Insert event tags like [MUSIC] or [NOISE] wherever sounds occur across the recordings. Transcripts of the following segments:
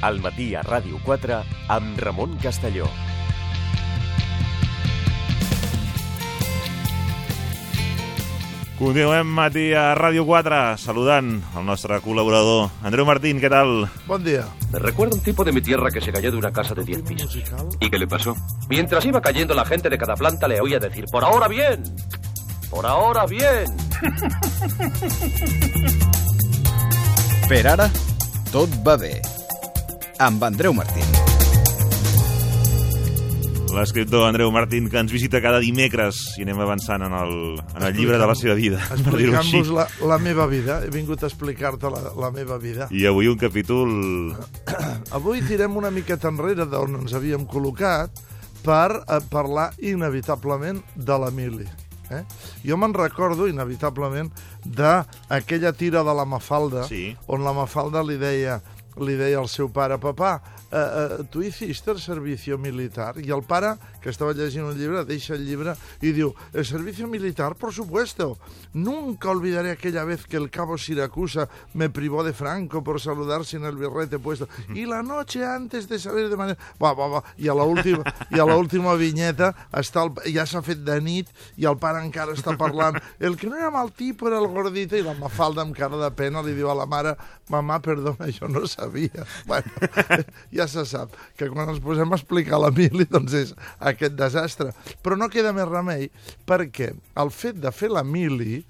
al matí a Ràdio 4 amb Ramon Castelló. Continuem matí a Ràdio 4 saludant el nostre col·laborador Andreu Martín, què tal? Bon dia. Me recuerda un tipo de mi tierra que se cayó de una casa de 10 pisos. ¿Y qué le pasó? Mientras iba cayendo, la gente de cada planta le oía decir, por ahora bien, por ahora bien. [LAUGHS] Per ara, tot va bé. Amb Andreu Martín. L'escriptor Andreu Martín, que ens visita cada dimecres i anem avançant en el, en el llibre de la seva vida, per dir-ho així. Explicant-vos la, la meva vida. He vingut a explicar-te la, la meva vida. I avui un capítol... [CLEARS THROAT] Avui tirem una miqueta enrere d'on ens havíem col·locat per eh, parlar inevitablement de l'Emili. Eh? Jo me'n recordo, inevitablement, d'aquella tira de la Mafalda, Sí. on la Mafalda li deia, li deia al seu pare, papà, eh, eh, tu hiciste el servicio militar? I el pare, que estava llegint un llibre, deixa el llibre i diu, el servicio militar, por supuesto. Nunca olvidaré aquella vez que el cabo Siracusa me privó de Franco por saludar sin el birrete puesto. Y la noche antes de salir de manera... Va, va, va. I a l'última i a l'última vinyeta està el, ja s'ha fet de nit i el pare encara està parlant. El que no era mal tipo era el gordito i la Mafalda amb cara de pena li diu a la mare mamà, perdona, jo no sabia. Bueno, [LAUGHS] ja se sap que quan ens posem a explicar la mili doncs és aquest desastre. Però no queda més remei perquè el fet de fer la mili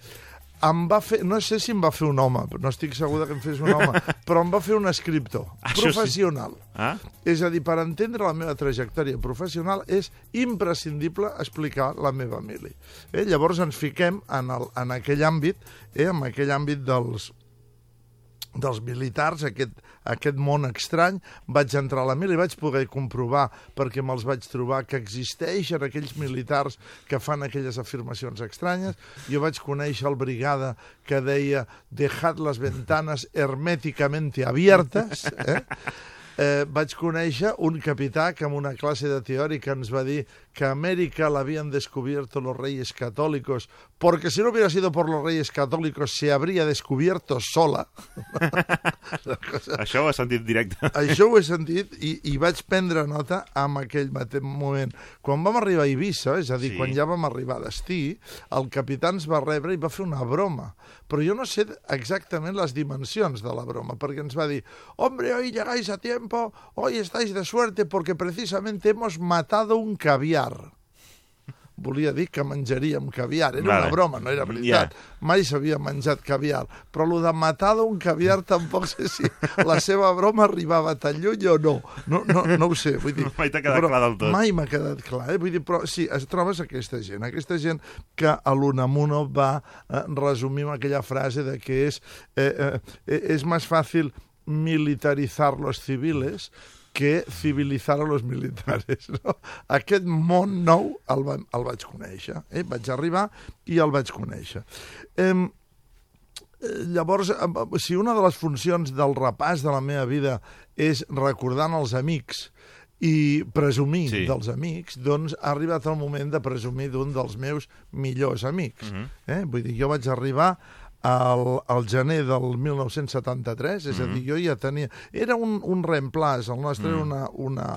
em va fer, no sé si em va fer un home, no estic segur que em fes un home, [LAUGHS] però em va fer un escriptor Això sí. professional. Ah? És a dir, per entendre la meva trajectòria professional és imprescindible explicar la meva mili. Eh? Llavors ens fiquem en, el, en aquell àmbit, eh? en aquell àmbit dels, dels militars, aquest, aquest món estrany, vaig entrar a la mili i vaig poder comprovar, perquè me'ls vaig trobar, que existeixen aquells militars que fan aquelles afirmacions estranyes. Jo vaig conèixer el brigada que deia dejad las ventanas herméticamente abiertas, eh? Eh, vaig conèixer un capità que en una classe de teòrica ens va dir que América la habían descubierto los reyes católicos, porque si no hubiera sido por los reyes católicos se habría descubierto sola. La cosa... Això ho has sentit directe. Això ho he sentit i, i vaig prendre nota en aquell mateix moment. Quan vam arribar a Eivissa, és a dir, sí. quan ja vam arribar a destí, el capità ens va rebre i va fer una broma. Però jo no sé exactament les dimensions de la broma, perquè ens va dir «Hombre, hoy llegáis a tiempo, hoy estáis de suerte porque precisamente hemos matado un caviar». Volia dir que menjaríem caviar. Era Vale. una broma, no era veritat. Mai s'havia menjat caviar. Però el de matar d'un caviar tampoc sé si la seva broma arribava tan lluny o no. No, no, no ho sé. Vull dir, [LAUGHS] Mai t'ha quedat clar del tot. Mai m'ha quedat clar. Eh? Vull dir, però sí, es trobes aquesta gent, aquesta gent que a l'Unamuno va eh, resumir amb aquella frase de que és, eh, eh, és més fàcil militarizar los civiles que civilizar a los militares. [LAUGHS] No? Aquest món nou el, va, el vaig conèixer. Eh? Vaig arribar i el vaig conèixer. Eh, Llavors, si una de les funcions del repàs de la meva vida és recordant els amics i presumir Sí. dels amics, doncs ha arribat el moment de presumir d'un dels meus millors amics. Mhm. eh? Vull dir, jo vaig arribar al, al gener del 1973, és a dir, jo ja tenia... Era un, un reemplaç, el nostre era una, una,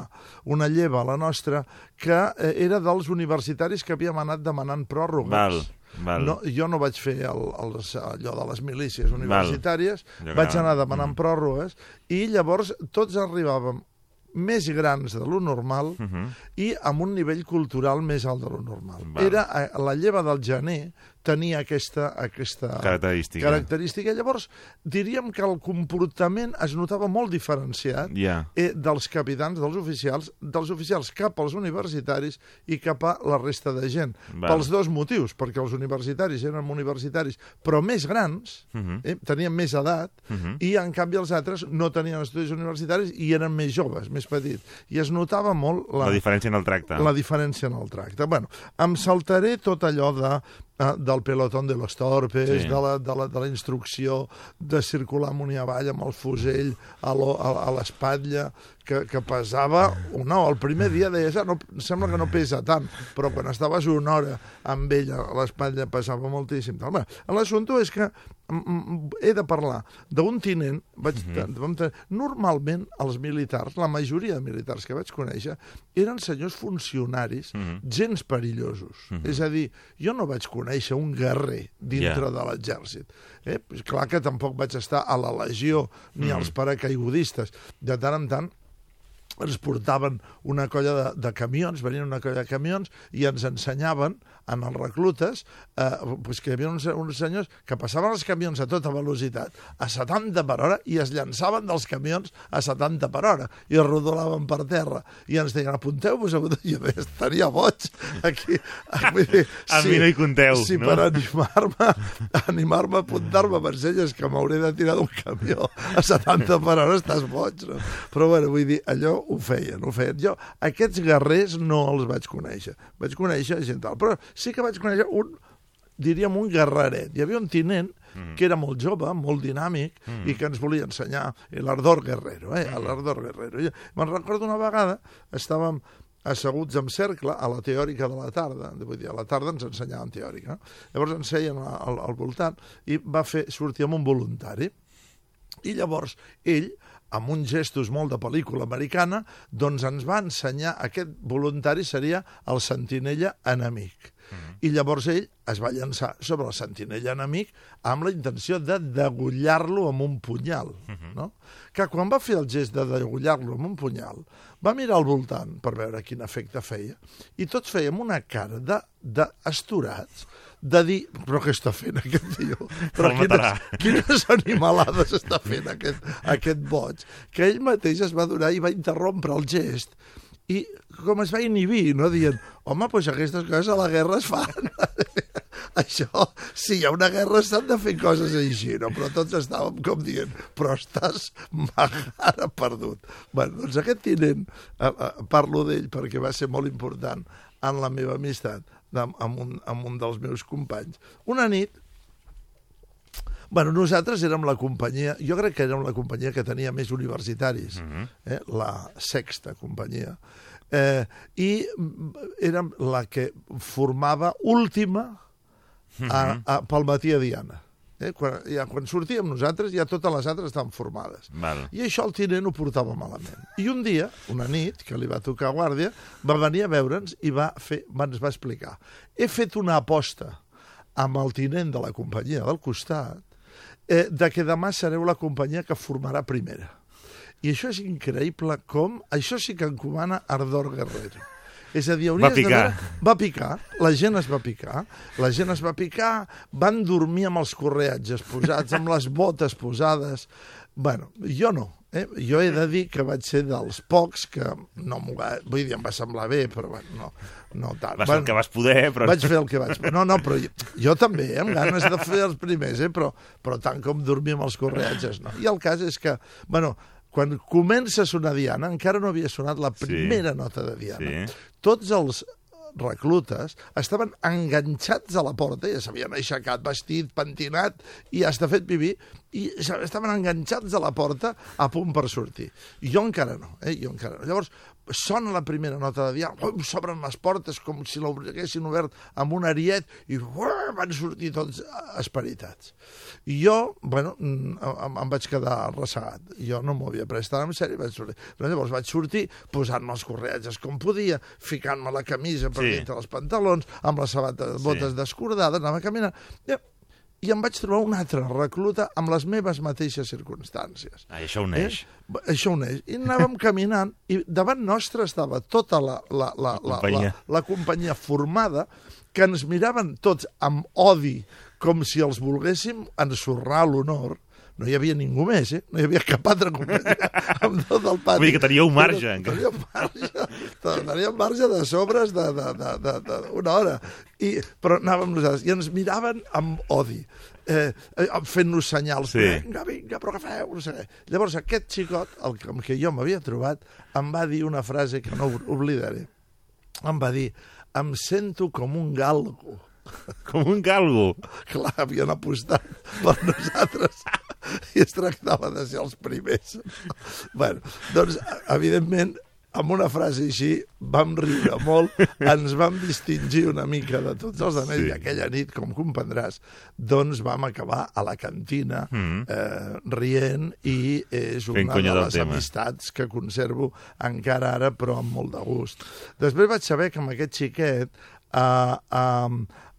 una lleva, la nostra, que eh, era dels universitaris que havíem anat demanant pròrrogues. Val, val. No, jo no vaig fer el, el, allò de les milícies universitàries, que vaig anar demanant mm. pròrrogues i llavors tots arribàvem més grans de lo normal Uh -huh. i amb un nivell cultural més alt de lo normal. Val. Era eh, la lleva del gener tenia aquesta, aquesta Característica. característica. Llavors, diríem que el comportament es notava molt diferenciat Ja. eh, dels capitans, dels oficials, dels oficials cap als universitaris i cap a la resta de gent. Val. Pels dos motius, perquè els universitaris eren universitaris, però més grans, Uh -huh. eh, tenien més edat, Uh -huh. i en canvi els altres no tenien estudis universitaris i eren més joves, més petits. I es notava molt la, La diferència en el tracte. la diferència en el tracte. Bueno, em saltaré tot allò de, eh, del pelotón de los torpes, Sí. de, la, de, la, de la instrucció de circular amunt i avall amb el fusell a l'espatlla, que, que pesava... No, el primer dia deies, ah, no, sembla que no pesa tant, però quan estaves una hora amb ell a l'espatlla pesava moltíssim. Bé, L'assumpte és que mm, mm, he de parlar d'un tinent, vaig, vam tenir, normalment els militars, la majoria de militars que vaig conèixer, eren senyors funcionaris, gens perillosos. És a dir, jo no vaig conèixer un guerrer dintre Ja. de l'exèrcit. Eh? Pues Clar que tampoc vaig estar a la legió ni als paracaigudistes. De tant en tant ens portaven una colla de, de camions, venien una colla de camions i ens ensenyaven en els reclutes eh, pues que hi havia uns, uns senyors que passaven els camions a tota velocitat, a 70 per hora, i es llançaven dels camions a 70 per hora, i es rodolaven per terra. I ens deien, apunteu-vos, apunteu [LAUGHS] jo deia, estaria boig aquí. [LAUGHS] Vull dir, A mi no hi compteu, Si no? per animar-me [LAUGHS] animar-me a apuntar-me per elles que m'hauré de tirar d'un camió a 70 per hora, estàs boig, no? Però, bueno, vull dir, allò ho feien, ho feien. Jo, aquests guerrers no els vaig conèixer. Vaig conèixer gent tal. Però sí que vaig conèixer un, diríem, un guerreret. Hi havia un tinent que era molt jove, molt dinàmic, i que ens volia ensenyar l'ardor guerrero, eh? l'ardor guerrero. Me'n recordo una vegada, estàvem asseguts en cercle a la teòrica de la tarda, vull dir, a la tarda ens ensenyaven teòrica. Llavors ens seien al, al voltant i va fer sortir amb un voluntari. I llavors ell, amb uns gestos molt de pel·lícula americana, doncs ens va ensenyar, aquest voluntari seria el sentinella enemic. I llavors ell es va llançar sobre el sentinella enemic amb la intenció de degullar-lo amb un punyal. No? Que quan va fer el gest de degullar-lo amb un punyal, va mirar al voltant per veure quin efecte feia, i tots fèiem una cara de, de de dir, però què està fent aquest tio? Però El quines, matarà. quines animalades està fent aquest, aquest boig? Que ell mateix es va donar i va interrompre el gest i com es va inhibir, no? Dient, home, doncs aquestes coses a la guerra es fan. [LAUGHS] Això, si hi ha una guerra s'han de fer coses així, no? Però tots estàvem com dient, però estàs magara perdut. Bueno, doncs aquest tinent, eh, eh, parlo d'ell perquè va ser molt important en la meva amistat amb, un, amb un dels meus companys. Una nit, Bueno, nosaltres érem la companyia, jo crec que érem la companyia que tenia més universitaris, eh? la sexta companyia, eh, i érem la que formava última a, a, pel matí a Diana. Eh? Quan, ja, quan sortíem nosaltres, ja totes les altres estaven formades. Val. I això el tinent ho portava malament. I un dia, una nit, que li va tocar guàrdia, va venir a veure'ns i va fer, va, ens va explicar. He fet una aposta amb el tinent de la companyia del costat eh, de que demà sereu la companyia que formarà primera. I això és increïble com... Això sí que encomana Ardor Guerrero. És a dir, hauries Va picar. de veure... Va picar, la gent es va picar, la gent es va picar, van dormir amb els correatges posats, amb les botes posades... Bueno, jo no. Eh? Jo he de dir que vaig ser dels pocs que no m'ho va... Vull dir, em va semblar bé, però bueno, no, no tant. Vas fer el que vas poder, però... Vaig fer el que vaig... No, no, però jo, jo també, eh, amb ganes de fer els primers, eh, però, però tant com dormir amb els correatges, no. I el cas és que, bueno, quan comença a sonar Diana, encara no havia sonat la primera nota de Diana. Sí. Tots els reclutes estaven enganxats a la porta, ja s'havien aixecat, vestit, pentinat i hasta fet pipí, i estaven enganxats a la porta a punt per sortir. Jo encara no, eh? jo encara no. Llavors, sona la primera nota de ui, s'obren les portes com si l'haguessin obert amb un ariet i uah, van sortir tots esperitats. I jo, bueno, mm, em, em vaig quedar ressegat. Jo no m'ho havia pres tan en sèrio, vaig sortir. Però llavors vaig sortir posant-me els correatges com podia, ficant-me la camisa per Sí. dintre els pantalons, amb les sabates, botes Sí. descordades, anava caminant. I, I em vaig trobar un altre recluta amb les meves mateixes circumstàncies. Ah, això uneix. Eh? Això uneix. I anàvem caminant i davant nostre estava tota la, la, la, la, la, companyia. la, la companyia formada que ens miraven tots amb odi com si els volguéssim ensorrar l'honor. No hi havia ningú més, eh? No hi havia cap altra companyia [LAUGHS] amb tot el pati. Vull dir que teníeu marge, encara. Teníem marge, teníem marge de sobres de, de, de, de, de una hora. I, però anàvem nosaltres i ens miraven amb odi eh, eh, fent-nos senyals Sí. vinga, vinga, però agafeu no sé què. llavors aquest xicot el que, amb què jo m'havia trobat em va dir una frase que no oblidaré em va dir em sento com un galgo Com un galgo. clar, havien apostat per nosaltres [LAUGHS] i es tractava de ser els primers. [LAUGHS] bueno, doncs, evidentment, amb una frase així, vam riure molt, ens vam distingir una mica de tots els anells Sí. sí. aquella nit, com comprendràs, doncs vam acabar a la cantina Mhm. eh, rient i és una de les amistats que conservo encara ara, però amb molt de gust. Després vaig saber que amb aquest xiquet a, a,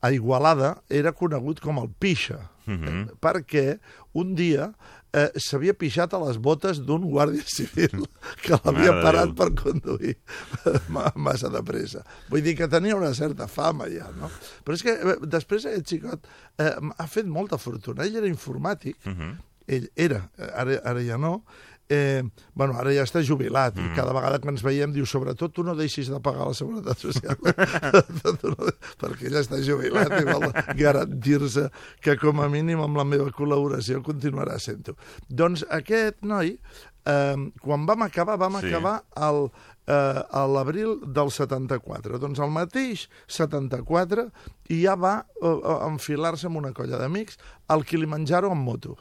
a Igualada era conegut com el Pixa, Mhm. perquè un dia eh, s'havia pixat a les botes d'un guàrdia [LAUGHS] civil que l'havia parat Déu. per conduir [LAUGHS] ma- massa de pressa. Vull dir que tenia una certa fama ja, no? Però és que eh, després aquest xicot eh, ha fet molta fortuna. Ell era informàtic, Mhm. ell era, eh, ara, ara ja no, eh, bueno, ara ja està jubilat mm. i cada vegada que ens veiem diu sobretot tu no deixis de pagar la seguretat social no, [LAUGHS] perquè ell està jubilat i vol garantir-se que com a mínim amb la meva col·laboració continuarà sent-ho. Doncs aquest noi, eh, quan vam acabar, vam Sí. acabar al, eh, a l'abril del 74. Doncs el mateix 74 i ja va eh, eh, enfilar-se amb una colla d'amics al Kilimanjaro amb moto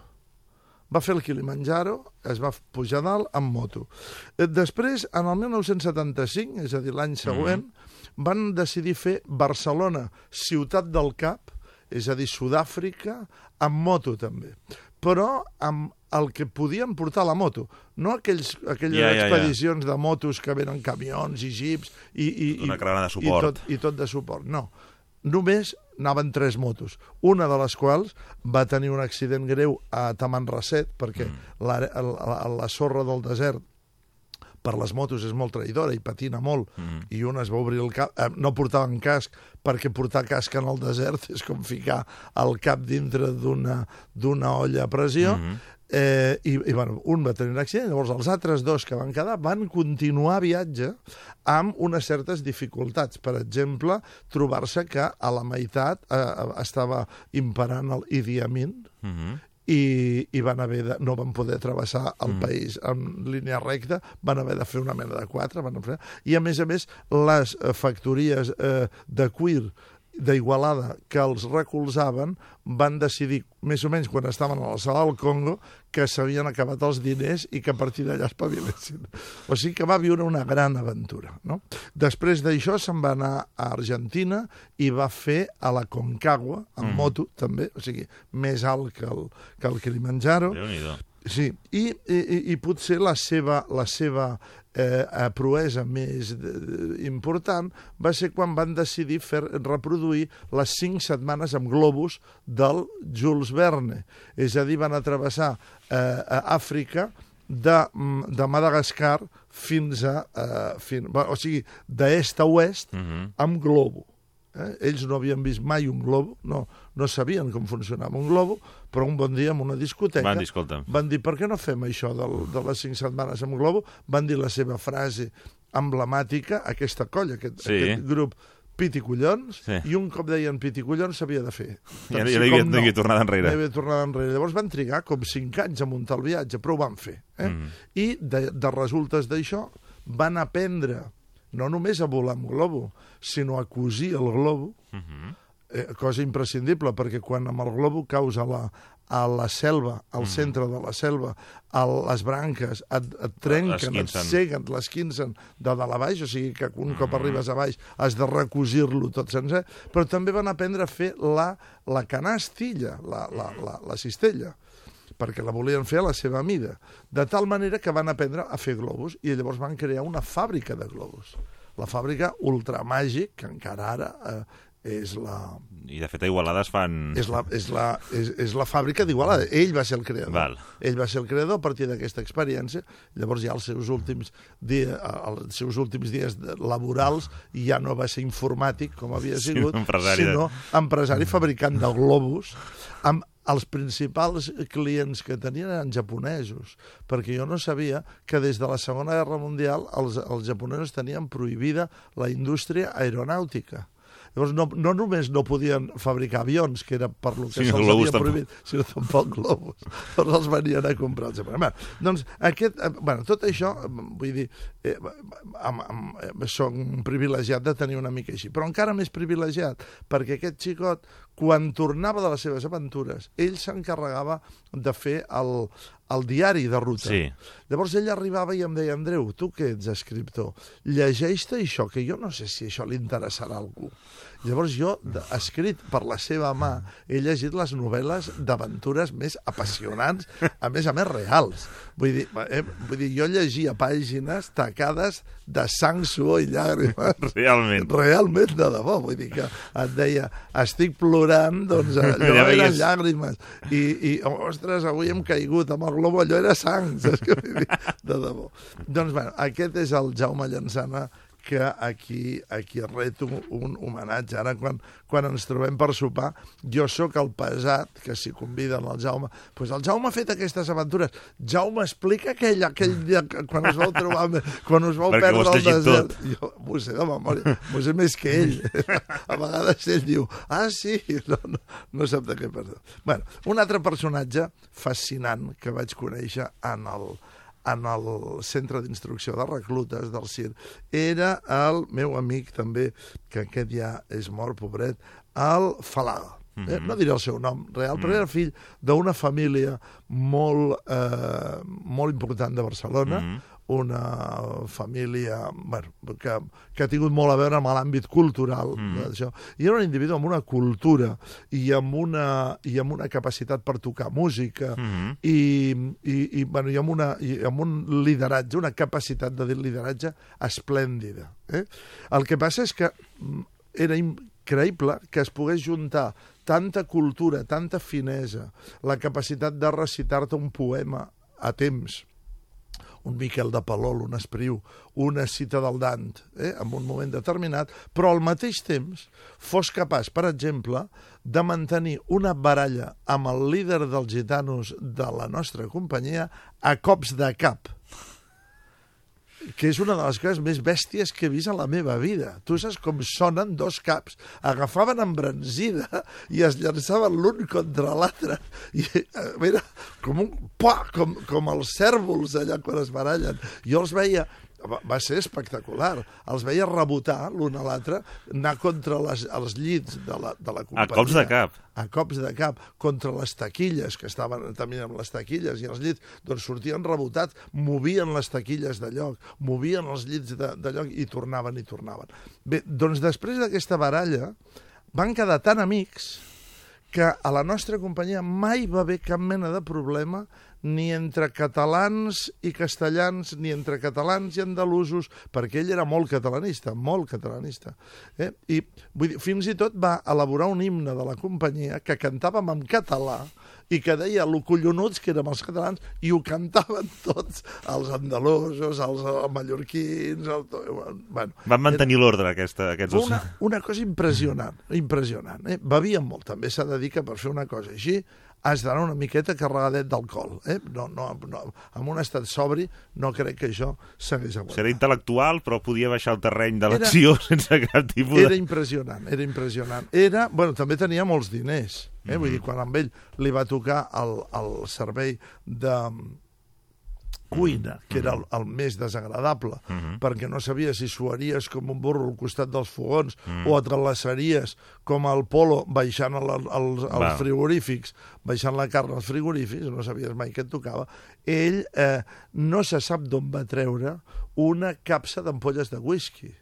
va fer el Kilimanjaro, es va pujar dalt amb moto. Eh, Després, en el 1975, és a dir, l'any següent, van decidir fer Barcelona, ciutat del cap, és a dir, Sud-àfrica, amb moto també. Però amb el que podien portar la moto, no aquells, aquelles ja, ja. expedicions de motos que venen camions i jeeps i, i, Una i, caravana de suport. I tot, I tot de suport. No, només anaven tres motos, una de les quals va tenir un accident greu a Tamanrasset, perquè mm. la, la, la sorra del desert per les motos és molt traïdora i patina molt, mm. i una es va obrir el cap, eh, no portaven casc, perquè portar casc en el desert [LAUGHS] és com ficar el cap dintre d'una d'una olla a pressió, mm -hmm. Eh, i, i bueno, un va tenir un accident, llavors els altres dos que van quedar van continuar viatge amb unes certes dificultats. Per exemple, trobar-se que a la meitat eh, estava imperant el Idi Amin, Mhm. i, i van haver de, no van poder travessar el mm. país en línia recta, van haver de fer una mena de quatre, van fer, i a més a més les eh, factories eh, de cuir d'Igualada que els recolzaven van decidir, més o menys quan estaven a la sala del Congo, que s'havien acabat els diners i que a partir d'allà espavilessin. O sigui que va viure una gran aventura. No? Després d'això se'n va anar a Argentina i va fer a la Concagua, en mm. moto també, o sigui, més alt que el, que el Kilimanjaro. Sí, i, i- i potser la seva, la seva eh, eh, proesa més de, de, important va ser quan van decidir fer reproduir les cinc setmanes amb globus del Jules Verne. És a dir, van atravessar eh, a Àfrica de, mm, de Madagascar fins a... Eh, fin, bueno, o sigui, d'est a oest Mhm. amb globo. Eh? Ells no havien vist mai un globo, no, no sabien com funcionava un globo, però un bon dia en una discoteca Van dir, escolta, van dir, per què no fem això del, de les cinc setmanes amb globo? Van dir la seva frase emblemàtica, aquesta colla, aquest, Sí. aquest grup piti collons, Sí. i un cop deien piti collons s'havia de fer. Ja- Tant ja no hi havia- no havia tornada enrere. Hi havia tornada enrere. Llavors van trigar com cinc anys a muntar el viatge, però ho van fer. Eh? Mm. I de, de resultes d'això van aprendre no només a volar amb globo, sinó a cosir el globo, Mhm. Eh, cosa imprescindible, perquè quan amb el globo caus a la, a la selva, al centre de la selva, a les branques, et, et trenquen, et seguen, l'esquincen de dalt a baix, o sigui que un cop arribes a baix has de recosir-lo tot sencer, però també van aprendre a fer la, la canastilla, la, la, la, la cistella perquè la volien fer a la seva mida, de tal manera que van aprendre a fer globus i llavors van crear una fàbrica de globus. La fàbrica Ultramàgic, que encara ara eh, és la, I de fet a Igualada es fan... és la, és la, és, és la fàbrica d'Igualada. Ell va ser el creador. Val. Ell va ser el creador a partir d'aquesta experiència. Llavors ja els seus últims, dia, els seus últims dies de- laborals ja no va ser informàtic, com havia sigut, empresari de- sinó empresari fabricant de globus amb els principals clients que tenien eren japonesos, perquè jo no sabia que des de la Segona Guerra Mundial els, els japonesos tenien prohibida la indústria aeronàutica. Llavors, no, no només no podien fabricar avions, que era per lo que Sinó se'ls havia tampoc. prohibit, sinó tampoc globus. Llavors els venien a comprar. Bé, doncs, aquest, eh, bueno, tot això, eh, vull dir, eh, amb, amb, soc un privilegiat de tenir una mica així, però encara més privilegiat, perquè aquest xicot, quan tornava de les seves aventures, ell s'encarregava de fer el, el diari de ruta. Sí. Llavors ell arribava i em deia, Andreu, tu que ets escriptor, llegeix-te això, que jo no sé si això li interessarà a algú. Llavors jo, escrit per la seva mà, he llegit les novel·les d'aventures més apassionants, a més a més reals. Vull dir, eh, vull dir, jo llegia pàgines tacades de sang, suor i llàgrimes. [LAUGHS] Realment. Realment, de debò. Vull dir que et deia, estic plorant, doncs allò [LAUGHS] Ja eren llàgrimes. I, i, ostres, avui hem caigut amb el globo, allò era sang, [LAUGHS] saps què vull dir? De debò. Doncs, bueno, aquest és el Jaume Llançana que aquí, aquí reto un homenatge. Ara, quan, quan ens trobem per sopar, jo sóc el pesat, que si conviden el Jaume... Doncs pues el Jaume ha fet aquestes aventures. Jaume, explica aquell, aquell dia que- quan us vau trobar, quan us vau Perquè perdre llegit desert. tot. Jo m'ho sé de memòria, m'ho sé més que ell. [LAUGHS] A vegades ell diu, ah, sí, no, no, no sap de què parla. bueno, un altre personatge fascinant que vaig conèixer en el, en el centre d'instrucció de reclutes del CIR era el meu amic també, que aquest ja és mort, pobret, el Falaga. Eh, no diré el seu nom real, però era fill d'una família molt, eh, molt important de Barcelona, una família bueno, que, que ha tingut molt a veure amb l'àmbit cultural d'això. I era un individu amb una cultura i amb una, i amb una capacitat per tocar música i, i, i, bueno, i, amb una, i amb un lideratge, una capacitat de lideratge esplèndida. Eh? El que passa és que mm, era increïble que es pogués juntar tanta cultura, tanta finesa, la capacitat de recitar-te un poema a temps, un Miquel de Palol, un Espriu, una cita del Dant, eh, en un moment determinat, però al mateix temps fos capaç, per exemple, de mantenir una baralla amb el líder dels gitanos de la nostra companyia a cops de cap que és una de les coses més bèsties que he vist a la meva vida. Tu saps com sonen dos caps. Agafaven embranzida i es llançaven l'un contra l'altre. I eh, era com un... Pua, com, com els cèrvols allà quan es barallen. Jo els veia va, va ser espectacular. Els veia rebotar l'un a l'altre, anar contra les, els llits de la, de la companyia. cops de cap. A cops de cap, contra les taquilles, que estaven també amb les taquilles, i els llits doncs, sortien rebotats, movien les taquilles de lloc, movien els llits de, de lloc i tornaven i tornaven. Bé, doncs després d'aquesta baralla van quedar tan amics que a la nostra companyia mai va haver cap mena de problema ni entre catalans i castellans, ni entre catalans i andalusos, perquè ell era molt catalanista, molt catalanista. Eh? I vull dir, fins i tot va elaborar un himne de la companyia que cantàvem en català i que deia lo collonuts que érem els catalans i ho cantaven tots els andalusos, els mallorquins... El... Bueno, Van mantenir l'ordre, aquesta, aquests una, una cosa impressionant, impressionant. Eh? Bevien molt, també s'ha de dir que per fer una cosa així has d'anar una miqueta carregadet d'alcohol. Eh? No, no, no, en un estat sobri no crec que això s'hagués Era aguantat. intel·lectual, però podia baixar al terreny de Era- l'acció [LAUGHS] sense cap tipus Era de... impressionant, era impressionant. Era, bueno, també tenia molts diners. Eh? Vull dir, quan amb ell li va tocar el, el servei de cuina, que era el, el més desagradable, perquè no sabies si suaries com un burro al costat dels fogons o et relaçaries com el polo baixant el, el, els, els frigorífics, baixant la carn als frigorífics, no sabies mai què et tocava, ell eh, no se sap d'on va treure una capsa d'ampolles de whisky.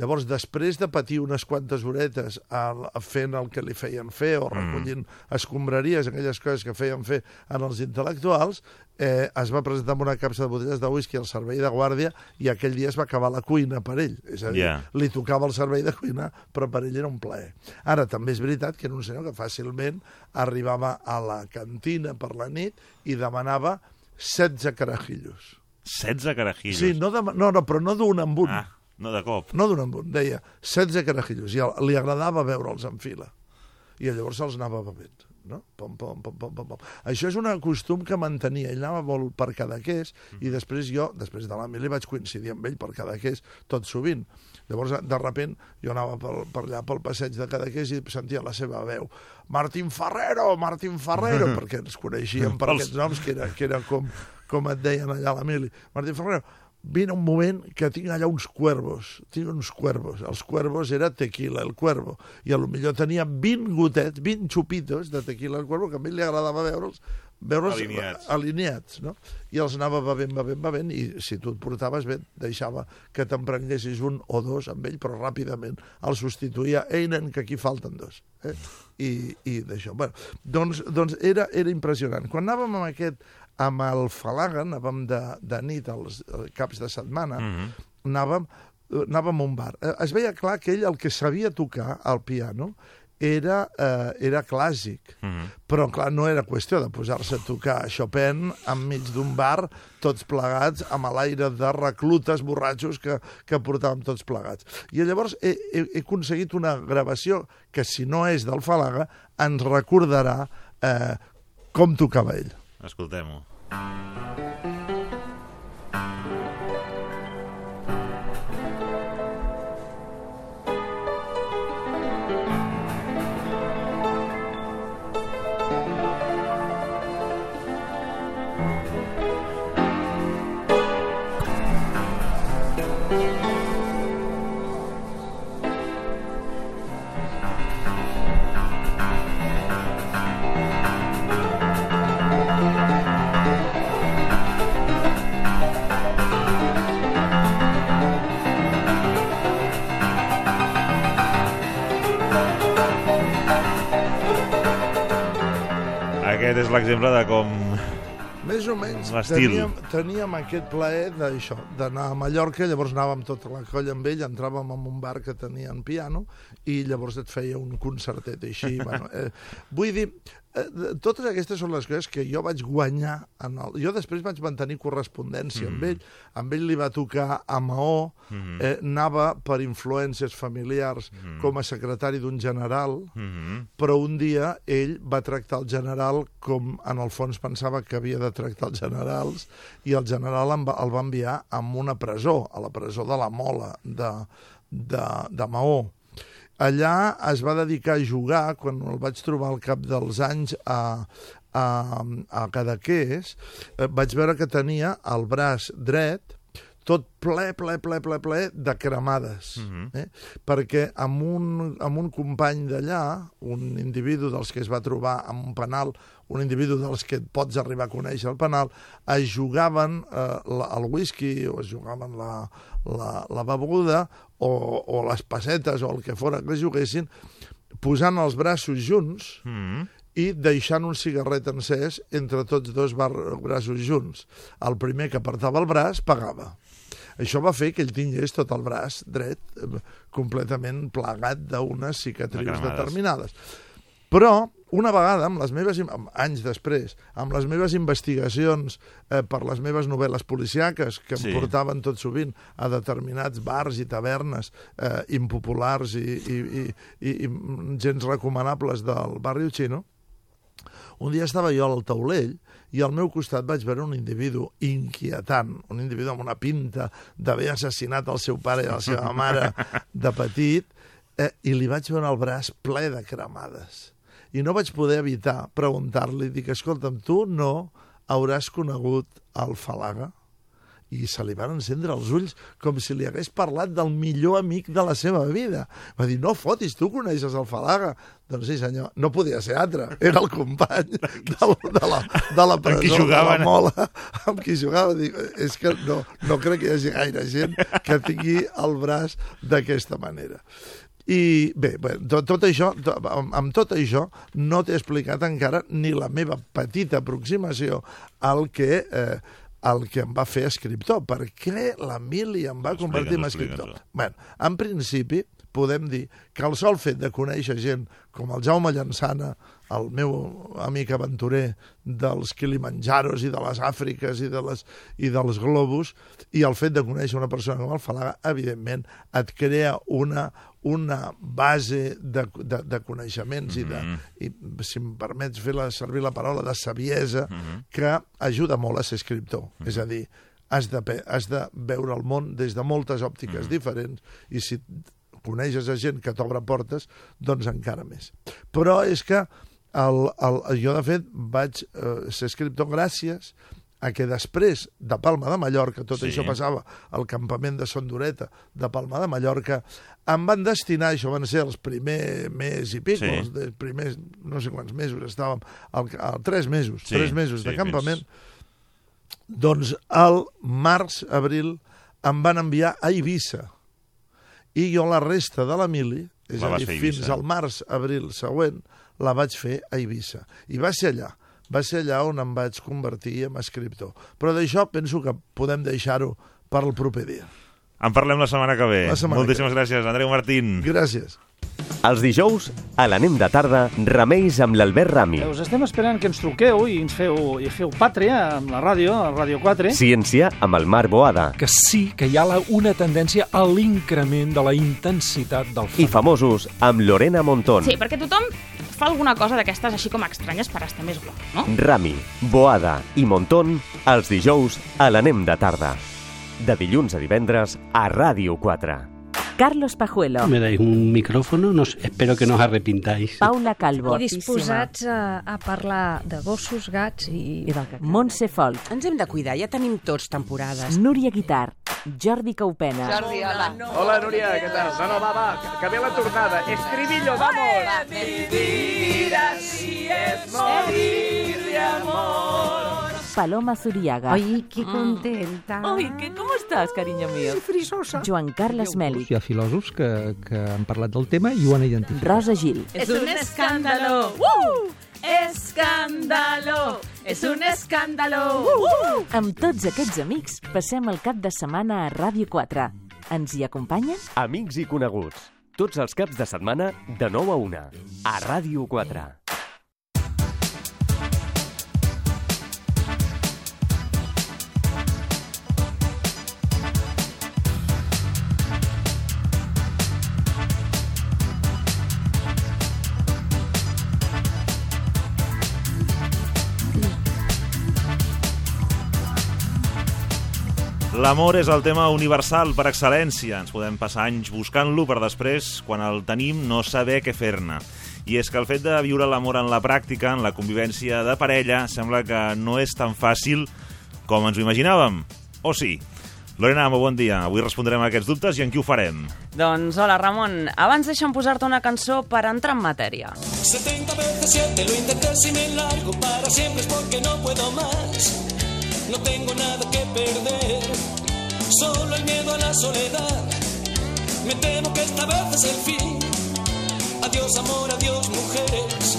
Llavors, després de patir unes quantes horetes al, fent el que li feien fer o recollint escombraries, aquelles coses que feien fer en els intel·lectuals, eh, es va presentar amb una capsa de botelles de whisky al servei de guàrdia i aquell dia es va acabar la cuina per ell. És a dir, Ja. li tocava el servei de cuina, però per ell era un plaer. Ara, també és veritat que era un senyor que fàcilment arribava a la cantina per la nit i demanava 16 carajillos. 16 carajillos. Sí, no, de, no, no, però no d'un en un. Ah, no de cop. No d'un en un, deia 16 carajillos, i li agradava veure'ls en fila. I llavors se'ls anava bevent. No? Pom, pom, pom, pom, pom, pom. Això és un costum que mantenia. Ell anava molt per Cadaqués i després jo, després de l'Emili, vaig coincidir amb ell per Cadaqués tot sovint. Llavors, de repent, jo anava per, per allà pel passeig de Cadaqués i sentia la seva veu. Martín Ferrero, Martín Ferrero, [LAUGHS] perquè ens coneixíem per aquests noms, que era, que era com, com et deien allà a l'Emili. Martín Ferrero, vine un moment que tinc allà uns cuervos, tinc uns cuervos. Els cuervos era tequila, el cuervo. I a lo millor tenia 20 gotets, 20 xupitos de tequila el cuervo, que a mi li agradava veure'ls veure'ls Alineats. alineats no? I els anava bevent, bevent, bevent, i si tu et portaves bé, deixava que te'n prenguessis un o dos amb ell, però ràpidament el substituïa. Ei, nen, que aquí falten dos. Eh? I, i d'això. Bueno, doncs, doncs era, era impressionant. Quan anàvem amb aquest, amb el Falaga, anàvem de, de nit, als eh, caps de setmana, Mhm. anàvem, eh, anàvem a un bar. Eh, Es veia clar que ell el que sabia tocar al piano era, eh, era clàssic, Mhm. però clar, no era qüestió de posar-se a tocar Chopin enmig d'un bar, tots plegats, amb l'aire de reclutes borratxos que, que portàvem tots plegats. I llavors he, he, he aconseguit una gravació que, si no és del Falaga, ens recordarà eh, com tocava ell. Escoltem-ho. Aquest l'exemple de com... Més o menys teníem, teníem aquest plaer d'això, d'anar a Mallorca, llavors anàvem tota la colla amb ell, entràvem en un bar que tenien piano i llavors et feia un concertet així. [LAUGHS] bueno, eh, vull dir, totes aquestes són les coses que jo vaig guanyar. En el... Jo després vaig mantenir correspondència amb ell. Amb ell li va tocar a Maó, eh, anava per influències familiars com a secretari d'un general, Mhm. però un dia ell va tractar el general com en el fons pensava que havia de tractar els generals i el general va, el va enviar a una presó, a la presó de la Mola de, de, de Maó. Allà es va dedicar a jugar, quan el vaig trobar al cap dels anys a, a, a Cadaqués, eh, vaig veure que tenia el braç dret tot ple, ple, ple, ple, ple de cremades. Mhm. eh? Perquè amb un, amb un company d'allà, un individu dels que es va trobar amb un penal, un individu dels que et pots arribar a conèixer el penal, es jugaven eh, la, el whisky o es jugaven la, la, la beguda o, o les pessetes o el que fora que es juguessin, posant els braços junts Mhm. i deixant un cigarret encès entre tots dos braços junts. El primer que apartava el braç pagava. Això va fer que ell tingués tot el braç dret eh, completament plegat d'unes cicatrius determinades. Però, una vegada, amb les meves, anys després, amb les meves investigacions eh, per les meves novel·les policiaques, que em Sí. portaven tot sovint a determinats bars i tavernes eh, impopulars i, i, i, i, i gens recomanables del barri xino, un dia estava jo al taulell i al meu costat vaig veure un individu inquietant, un individu amb una pinta d'haver assassinat el seu pare i la seva mare [LAUGHS] de petit, eh, i li vaig veure el braç ple de cremades. I no vaig poder evitar preguntar-li, dic, escolta'm, tu no hauràs conegut el Falaga? i se li van encendre els ulls com si li hagués parlat del millor amic de la seva vida. Va dir, no fotis, tu coneixes el Falaga? Doncs sí, senyor, no podia ser altre. Era el company [LAUGHS] de, la- de, la, de la presó, qui de la mola, amb qui jugava. Dic, és que no, no crec que hi hagi gaire gent que tingui el braç d'aquesta manera. I bé, bé tot, tot això, to, amb, amb tot això no t'he explicat encara ni la meva petita aproximació al que, eh, el que em va fer escriptor. Per què l'Emili em va convertir en escriptor? Bé, en principi, podem dir que el sol fet de conèixer gent com el Jaume Llançana, el meu amic aventurer dels Kilimanjaros i de les Àfriques i, de les, i dels globus, i el fet de conèixer una persona com el Falaga, evidentment, et crea una, una base de, de, de coneixements i, de, i, si em permets fer la, servir la paraula, de saviesa, que ajuda molt a ser escriptor. És a dir, has de, has de veure el món des de moltes òptiques diferents i si coneixes a gent que t'obre portes, doncs encara més. Però és que el, el, jo, de fet, vaig eh, ser escriptor gràcies a que després de Palma de Mallorca, tot Sí. això passava al campament de Son Dureta de Palma de Mallorca, em van destinar, això van ser els primers mes i pico, Sí. els de- primers no sé quants mesos estàvem, al, al, tres mesos, Sí, tres mesos sí, de campament, més. doncs al març, abril, em van enviar a Eivissa. I jo la resta de la mili, és La a dir, a fins al març, abril següent, la vaig fer a Eivissa. I va ser allà. Va ser allà on em vaig convertir en escriptor. Però d'això penso que podem deixar-ho per al proper dia. En parlem la setmana que ve. La setmana Moltíssimes gràcies, Andreu Martín. Gràcies. Els dijous, a la NEM de tarda, remeis amb l'Albert Rami. Us estem esperant que ens truqueu i ens feu, i feu pàtria amb la ràdio, a Ràdio 4. Ciència amb el Marc Boada. que sí que hi ha la, una tendència a l'increment de la intensitat del I fenomen. famosos amb Lorena Montón. Sí, perquè tothom fa alguna cosa d'aquestes així com estranyes per estar més guapo, no? Rami, Boada i Montón els dijous a la NEM de tarda. De dilluns a divendres a Ràdio 4. Carlos Pajuelo, Me dais un micrófono, no, espero que no os arrepintáis. Paula Calvo, I disposats a, a parlar de gossos, gats i... i del Montse Folk, Ens hem de cuidar, ja tenim tots temporades. Núria Guitar, Jordi Caupena, Jordi, hola. Hola, Núria, què tal? No, no, va, va, que, ve la tornada. Estribillo, vamos! Paloma Zuriaga. Ay, qué contenta. Ai, que, com estàs, carinyo mío? frisosa. Joan Carles Mèlic, Hi ha filòsofs que, que han parlat del tema i ho han identificat. Rosa Gil, Es un escándalo. ¡Uh! Escándalo. Es un escándalo. ¡Uh! amb tots aquests amics passem el cap de setmana a Ràdio 4. Ens hi acompanyen? Amics i coneguts. Tots els caps de setmana de 9 a 1. A Ràdio 4. L'amor és el tema universal per excel·lència. Ens podem passar anys buscant-lo per després, quan el tenim, no saber què fer-ne. I és que el fet de viure l'amor en la pràctica, en la convivència de parella, sembla que no és tan fàcil com ens ho imaginàvem. O sí? Lorena, molt bon dia. Avui respondrem a aquests dubtes i en qui ho farem? Doncs hola, Ramon. Abans deixa'm posar-te una cançó per entrar en matèria. 70 veces 7 lo intenté si me largo para siempre es porque no puedo más. No tengo nada que perder, solo el miedo a la soledad. Me temo que esta vez es el fin. Adiós amor, adiós mujeres.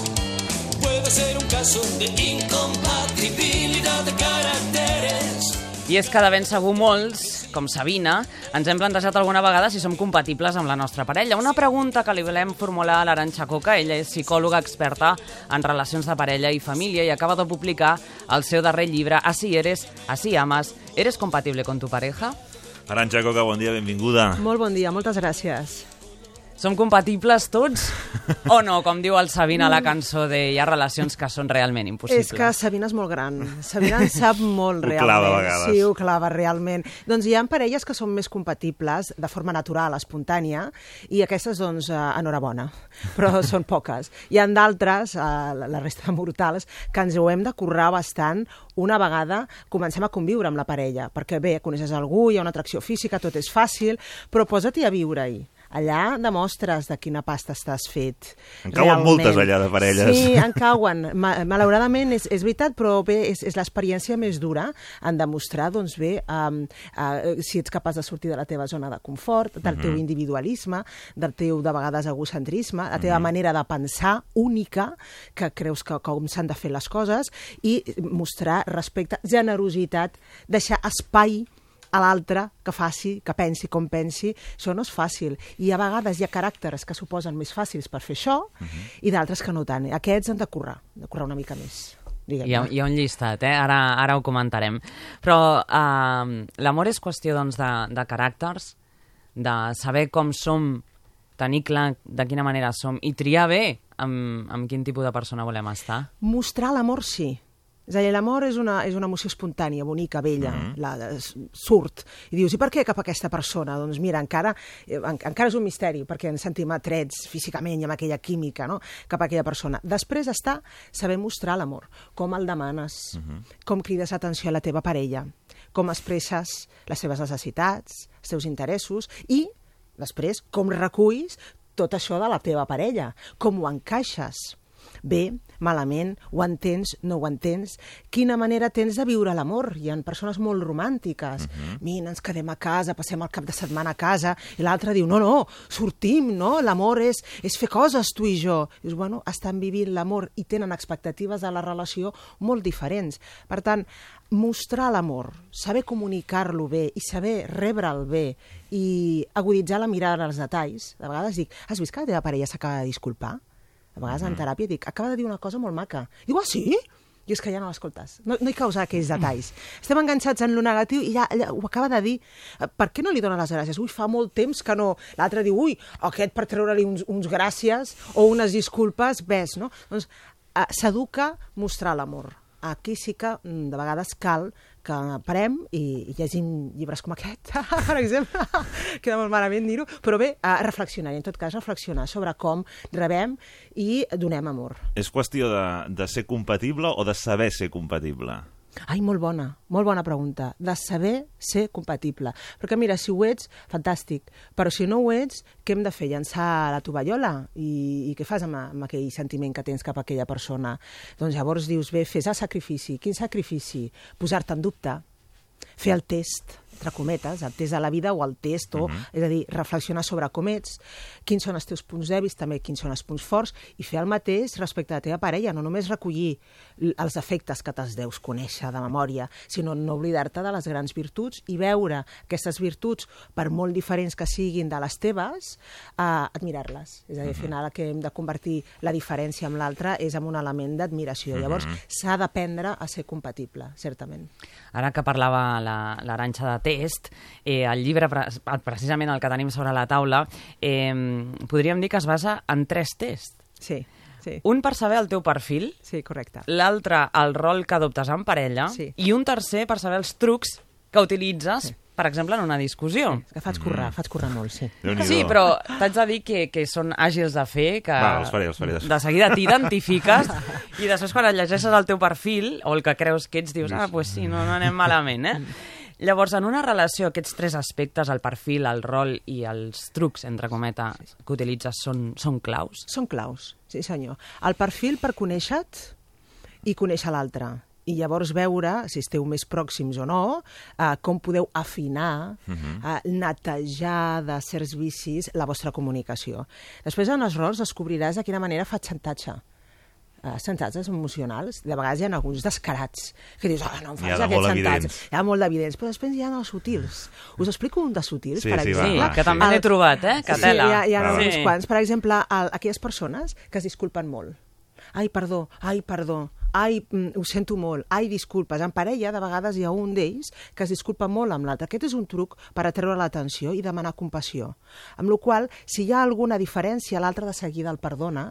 Puede ser un caso de incompatibilidad de caracteres. I és que de ben segur molts, com Sabina, ens hem plantejat alguna vegada si som compatibles amb la nostra parella. Una pregunta que li volem formular a l'Aranxa Coca. Ella és psicòloga experta en relacions de parella i família i acaba de publicar el seu darrer llibre Así eres, así amas. ¿Eres compatible con tu pareja? Arantxa Coca, bon dia, benvinguda. Molt bon dia, moltes gràcies. Som compatibles tots? [LAUGHS] o no, com diu el Sabina a la cançó de hi ha relacions que són realment impossibles? És que Sabina és molt gran. Sabina en sap molt Ho realment. clava a vegades. Sí, ho clava realment. Doncs hi ha parelles que són més compatibles de forma natural, espontània, i aquestes, doncs, eh, enhorabona. Però [LAUGHS] són poques. Hi han d'altres, eh, la la resta de mortals, que ens ho hem de currar bastant una vegada comencem a conviure amb la parella. Perquè bé, coneixes algú, hi ha una atracció física, tot és fàcil, però posa't-hi a viure-hi. Allà demostres de quina pasta estàs fet. En cauen realment. moltes allà de parelles. Sí, en cauen. Ma malauradament és, és veritat, però bé, és, és l'experiència més dura en demostrar, doncs bé, um, uh, si ets capaç de sortir de la teva zona de confort, del teu Mhm. individualisme, del teu, de vegades, egocentrisme, la teva Mhm. manera de pensar única, que creus que com s'han de fer les coses, i mostrar respecte, generositat, deixar espai a l'altre que faci, que pensi com pensi, això no és fàcil. I a vegades hi ha caràcters que suposen més fàcils per fer això i d'altres que no tant. Aquests han de currar, de currar una mica més. Hi ha, hi ha un llistat, eh? ara, ara ho comentarem. Però uh, l'amor és qüestió doncs, de, de caràcters, de saber com som, tenir clar de quina manera som i triar bé amb, amb quin tipus de persona volem estar. Mostrar l'amor sí, És a dir, l'amor és una, és una emoció espontània, bonica, bella, mm -hmm. la, s- surt. I dius, i per què cap a aquesta persona? Doncs mira, encara, eh, en, encara és un misteri, perquè ens sentim atrets físicament i amb aquella química no? cap a aquella persona. Després està saber mostrar l'amor, com el demanes, mm -hmm. com crides atenció a la teva parella, com expresses les seves necessitats, els teus interessos i, després, com reculls tot això de la teva parella, com ho encaixes bé, malament, ho entens, no ho entens, quina manera tens de viure l'amor. Hi ha persones molt romàntiques. Uh -huh. Mira, ens quedem a casa, passem el cap de setmana a casa, i l'altre diu, no, no, sortim, no? L'amor és, és fer coses, tu i jo. Dius, bueno, estan vivint l'amor i tenen expectatives de la relació molt diferents. Per tant, mostrar l'amor, saber comunicar-lo bé i saber rebre'l bé i aguditzar la mirada als detalls. De vegades dic, has vist que la teva parella s'acaba de disculpar? A vegades en teràpia dic, acaba de dir una cosa molt maca. Diu, ah, sí? I és que ja no l'escoltes. No, no hi causa aquells detalls. Estem enganxats en lo negatiu i ja, ja ho acaba de dir. Eh, Per què no li dona les gràcies? Ui, fa molt temps que no... L'altre diu, ui, aquest per treure-li uns, uns gràcies o unes disculpes, ves, no? Doncs eh, s'educa mostrar l'amor. Aquí sí que mm, de vegades cal que parem i, llegim llibres com aquest, [LAUGHS] per exemple, queda molt malament dir-ho, però bé, a reflexionar, en tot cas reflexionar sobre com rebem i donem amor. És qüestió de, de ser compatible o de saber ser compatible? Ai, molt bona, molt bona pregunta. De saber ser compatible. Perquè mira, si ho ets, fantàstic. Però si no ho ets, què hem de fer? Llançar la tovallola? I, i què fas amb, amb aquell sentiment que tens cap a aquella persona? Doncs llavors dius, bé, fes el sacrifici. Quin sacrifici? Posar-te en dubte, fer el test, entre cometes, el test de la vida o el test, o, és a dir, reflexionar sobre com ets, quins són els teus punts dèbils, també quins són els punts forts, i fer el mateix respecte a la teva parella, no només recollir els efectes que te'ls deus conèixer de memòria, sinó no oblidar-te de les grans virtuts i veure aquestes virtuts, per molt diferents que siguin de les teves, eh, admirar-les. És a dir, al final el que hem de convertir la diferència amb l'altre és en un element d'admiració. Llavors, s'ha d'aprendre a ser compatible, certament. Ara que parlava la- l'Aranxa de test, eh, el llibre, pre- precisament el que tenim sobre la taula, eh, podríem dir que es basa en tres tests. Sí, sí. Un per saber el teu perfil, Sí, correcte. l'altre el rol que adoptes en parella Sí. i un tercer per saber els trucs que utilitzes, per exemple, en una discussió. Que faig currar, faig currar molt, sí. Sí, però t'haig de dir que, que són àgils de fer, que Va, els faré, els faré. de seguida t'identifiques i després quan et llegeixes el teu perfil o el que creus que ets, dius, ah, pues sí, no, no anem malament, eh? Llavors, en una relació, aquests tres aspectes, el perfil, el rol i els trucs, entre cometes, que utilitzes, són, són claus? Són claus, sí senyor. El perfil per conèixer-te i conèixer l'altre. I llavors veure, si esteu més pròxims o no, eh, com podeu afinar, eh, netejar de certs vicis la vostra comunicació. Després, en els rols, descobriràs de quina manera fa xantatge. Uh, xantatges emocionals, de vegades hi ha alguns descarats, que dius, ah, no em fas de aquest molt xantatge. evidents. Hi ha molt d'evidents, però després hi ha els sutils. Us explico un de sutils, Sí, per sí, va, exemple. va, que també n'he trobat, eh? Que Sí, tela. hi ha, hi ha Va, va. uns quants. Per exemple, el, aquelles persones que es disculpen molt. Ai, perdó, ai, perdó, ai, mm, ho sento molt, ai, disculpes. En parella, de vegades hi ha un d'ells que es disculpa molt amb l'altre. Aquest és un truc per atreure l'atenció i demanar compassió. Amb la qual si hi ha alguna diferència, l'altre de seguida el perdona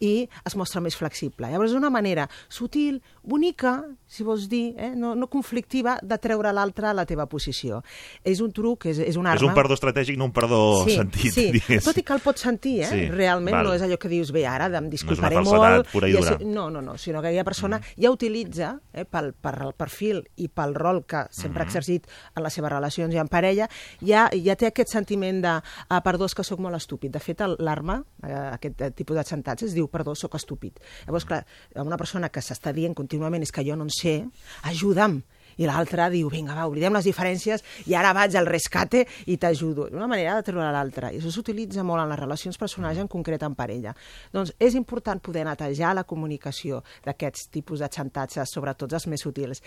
i es mostra més flexible. Llavors, és una manera sutil, bonica, si vols dir, eh? no, no conflictiva, de treure l'altre a la teva posició. És un truc, és, és una arma... És un perdó estratègic, no un perdó sentit, sí. diguéssim. Tot i que el pots sentir, eh? Sí, Realment val. no és allò que dius, bé, ara em disculparé falsedat molt... pura i ja dura. sé- No, no, no, sinó que aquella persona ja utilitza, eh, pel, per el perfil i pel rol que sempre ha exercit en les seves relacions i en parella, ja, ja té aquest sentiment de ah, perdó, és que sóc molt estúpid. De fet, l'arma, eh, aquest eh, tipus de xantatge, es diu perdó, sóc estúpid. Llavors, clar, una persona que s'està dient contínuament és que jo no en sé, ajuda'm. I l'altre diu, vinga, va, oblidem les diferències i ara vaig al rescate i t'ajudo. Una manera de treure l'altre. I això s'utilitza molt en les relacions personals, en concret en parella. Doncs és important poder netejar la comunicació d'aquests tipus de xantatges, sobretot els més sutils.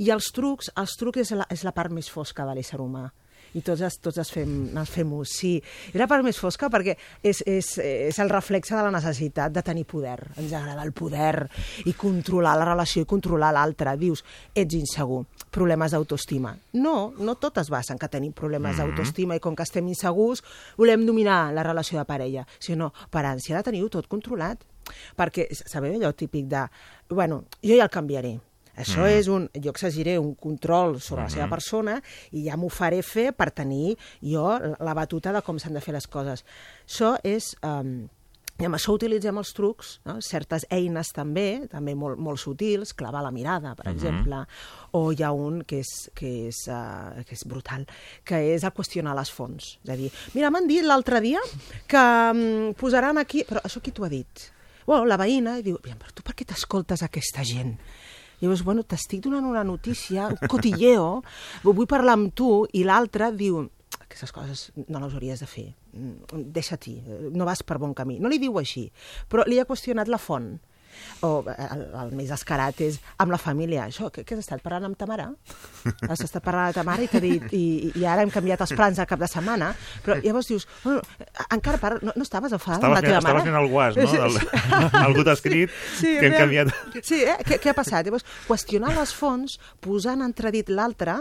I els trucs, els trucs és la, és la part més fosca de l'ésser humà i tots, es, tots es fem, ens fem ús, sí. És la part més fosca perquè és, és, és el reflexe de la necessitat de tenir poder. Ens agrada el poder i controlar la relació i controlar l'altre. Dius, ets insegur, problemes d'autoestima. No, no totes basen que tenim problemes d'autoestima i com que estem insegurs volem dominar la relació de parella, sinó per ànsia de tenir-ho tot controlat. Perquè sabeu allò típic de, bueno, jo ja el canviaré, Això Mm. és un, jo exigiré un control sobre la seva Mhm. persona i ja m'ho faré fer per tenir jo la batuta de com s'han de fer les coses. Això és... Um, i amb això utilitzem els trucs, no? certes eines també, també molt, molt sutils, clavar la mirada, per Mhm. exemple, o hi ha un que és, que, és, uh, que és brutal, que és el qüestionar les fonts. És a dir, mira, m'han dit l'altre dia que um, posaran aquí... Però això qui t'ho ha dit? Bueno, la veïna, diu, "Aviam, però tu per què t'escoltes aquesta gent? Llavors, bueno, t'estic donant una notícia, un cotilleo, vull parlar amb tu, i l'altre diu, aquestes coses no les hauries de fer, deixa-t'hi, no vas per bon camí. No li diu així, però li ha qüestionat la font. O eh, el, el més escarat és amb la família. Això, què, què has estat parlant amb ta mare? Has estat parlant amb ta mare i t'ha dit i, i ara hem canviat els plans al cap de setmana, però llavors dius, bueno, encara par... no, no estaves enfadada amb la teva mare? fent el guas, no? Del, [LAUGHS] algú t'ha escrit Sí, que hem canviat... Sí, eh? què, què ha passat? Llavors, qüestionar les fonts, posant en entredit l'altre,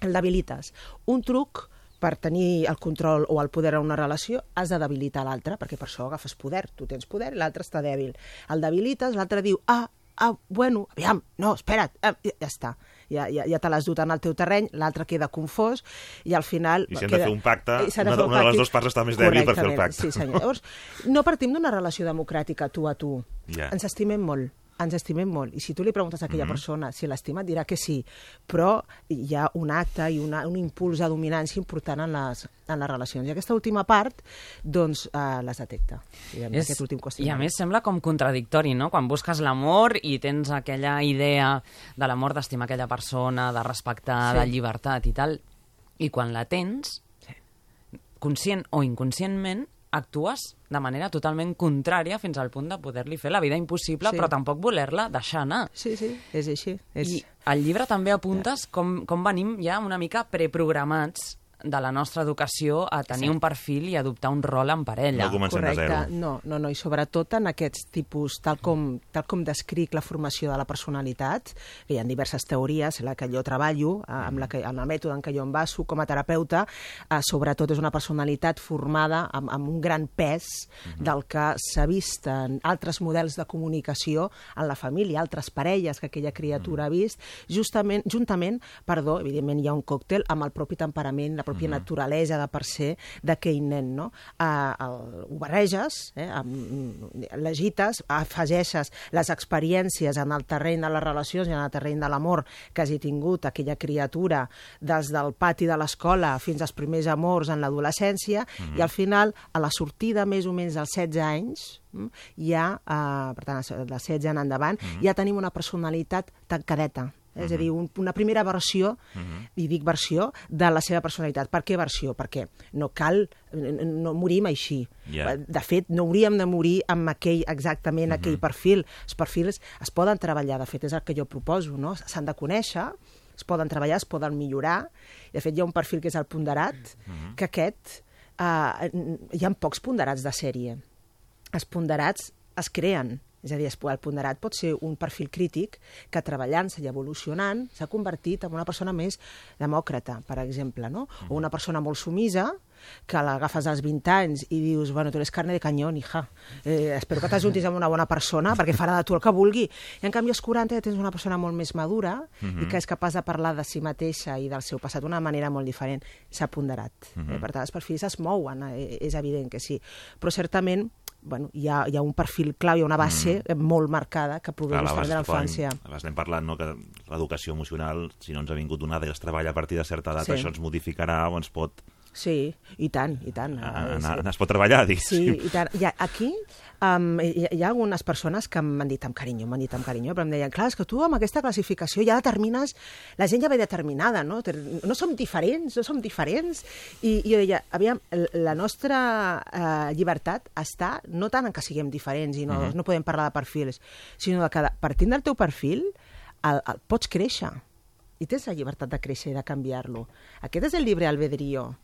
el debilites. Un truc per tenir el control o el poder en una relació, has de debilitar l'altre, perquè per això agafes poder. Tu tens poder i l'altre està dèbil. El debilites, l'altre diu, ah, ah, bueno, aviam, no, espera't, ah, ja, ja està. Ja, ja, ja te l'has dut en el teu terreny, l'altre queda confós i al final... I si de queda... fer un pacte, una- fer un una de les pacte- dues parts està més dèbil per fer el pacte. Sí, senyor. Llavors, no partim d'una relació democràtica tu a tu. Ja. Ens estimem molt ens estimem molt. I si tu li preguntes a aquella Mhm. persona si l'estima, et dirà que sí. Però hi ha un acte i una, un impuls de dominància important en les, en les relacions. I aquesta última part, doncs, eh, les detecta. Diguem, És, aquest últim I a més sembla com contradictori, no? Quan busques l'amor i tens aquella idea de l'amor, d'estimar aquella persona, de respectar, Sí. de llibertat i tal, i quan la tens, conscient o inconscientment, actues de manera totalment contrària fins al punt de poder-li fer la vida impossible, Sí. però tampoc voler-la deixar anar. Sí, sí, és així. És... I al llibre també apuntes com, com venim ja una mica preprogramats de la nostra educació a tenir Sí. un perfil i adoptar un rol en parella. No comencem de Correcte. zero. No, no, no, i sobretot en aquests tipus, tal com, tal com descric la formació de la personalitat, que hi ha diverses teories, la que jo treballo, eh, amb, la que, amb el mètode en què jo em baso com a terapeuta, eh, sobretot és una personalitat formada amb, amb un gran pes del que s'ha vist en altres models de comunicació en la família, altres parelles que aquella criatura ha vist, justament, juntament, perdó, evidentment hi ha un còctel amb el propi temperament, la pròpia naturalesa de per ser d'aquell nen, no? Uh, el, ho barreges, eh, amb, l'agites, afegeixes les experiències en el terreny de les relacions i en el terreny de l'amor que hagi tingut aquella criatura des del pati de l'escola fins als primers amors en l'adolescència Mhm. i al final, a la sortida més o menys dels 16 anys, mm, ja, uh, per tant, de 16 en endavant, Mhm. ja tenim una personalitat tancadeta. És a dir, un, una primera versió, i dic versió, de la seva personalitat. Per què versió? Perquè no cal, no morim així. Ja. De fet, no hauríem de morir amb aquell, exactament aquell perfil. Els perfils es poden treballar, de fet, és el que jo proposo, no? S'han de conèixer, es poden treballar, es poden millorar. De fet, hi ha un perfil que és el ponderat, que aquest, eh, hi ha pocs ponderats de sèrie. Els ponderats es creen, és a dir, el ponderat pot ser un perfil crític que treballant-se i evolucionant s'ha convertit en una persona més demòcrata, per exemple, no? O una persona molt sumisa que l'agafes als 20 anys i dius, bueno, tu eres carne de canyón, hija. Eh, espero que t'ajuntis amb una bona persona perquè farà de tu el que vulgui. I en canvi als 40 ja tens una persona molt més madura Mhm. i que és capaç de parlar de si mateixa i del seu passat d'una manera molt diferent. S'ha ponderat. Mhm. eh? Per tant, els perfils es mouen, eh? és evident que sí. Però certament bueno, hi, ha, hi ha un perfil clau, hi ha una base mm. molt marcada que prové Clar, justament de la infància. abans anem parlant no, que l'educació emocional, si no ens ha vingut donada i es treballa a partir de certa edat, Sí. això ens modificarà o ens pot, Sí, i tant, i tant. Eh, sí. es pot treballar, Sí, diguéssim. i tant. Ha, aquí um, hi, hi ha algunes persones que m'han dit amb carinyo, m'han dit amb carinyo, però em deien, clar, és que tu amb aquesta classificació ja determines, la gent ja ve determinada, no? No som diferents, no som diferents. I, i jo deia, aviam, la nostra eh, llibertat està no tant en que siguem diferents i no, Mhm. no podem parlar de perfils, sinó que partint del teu perfil el, el, pots créixer i tens la llibertat de créixer i de canviar-lo. Aquest és el llibre albedrío.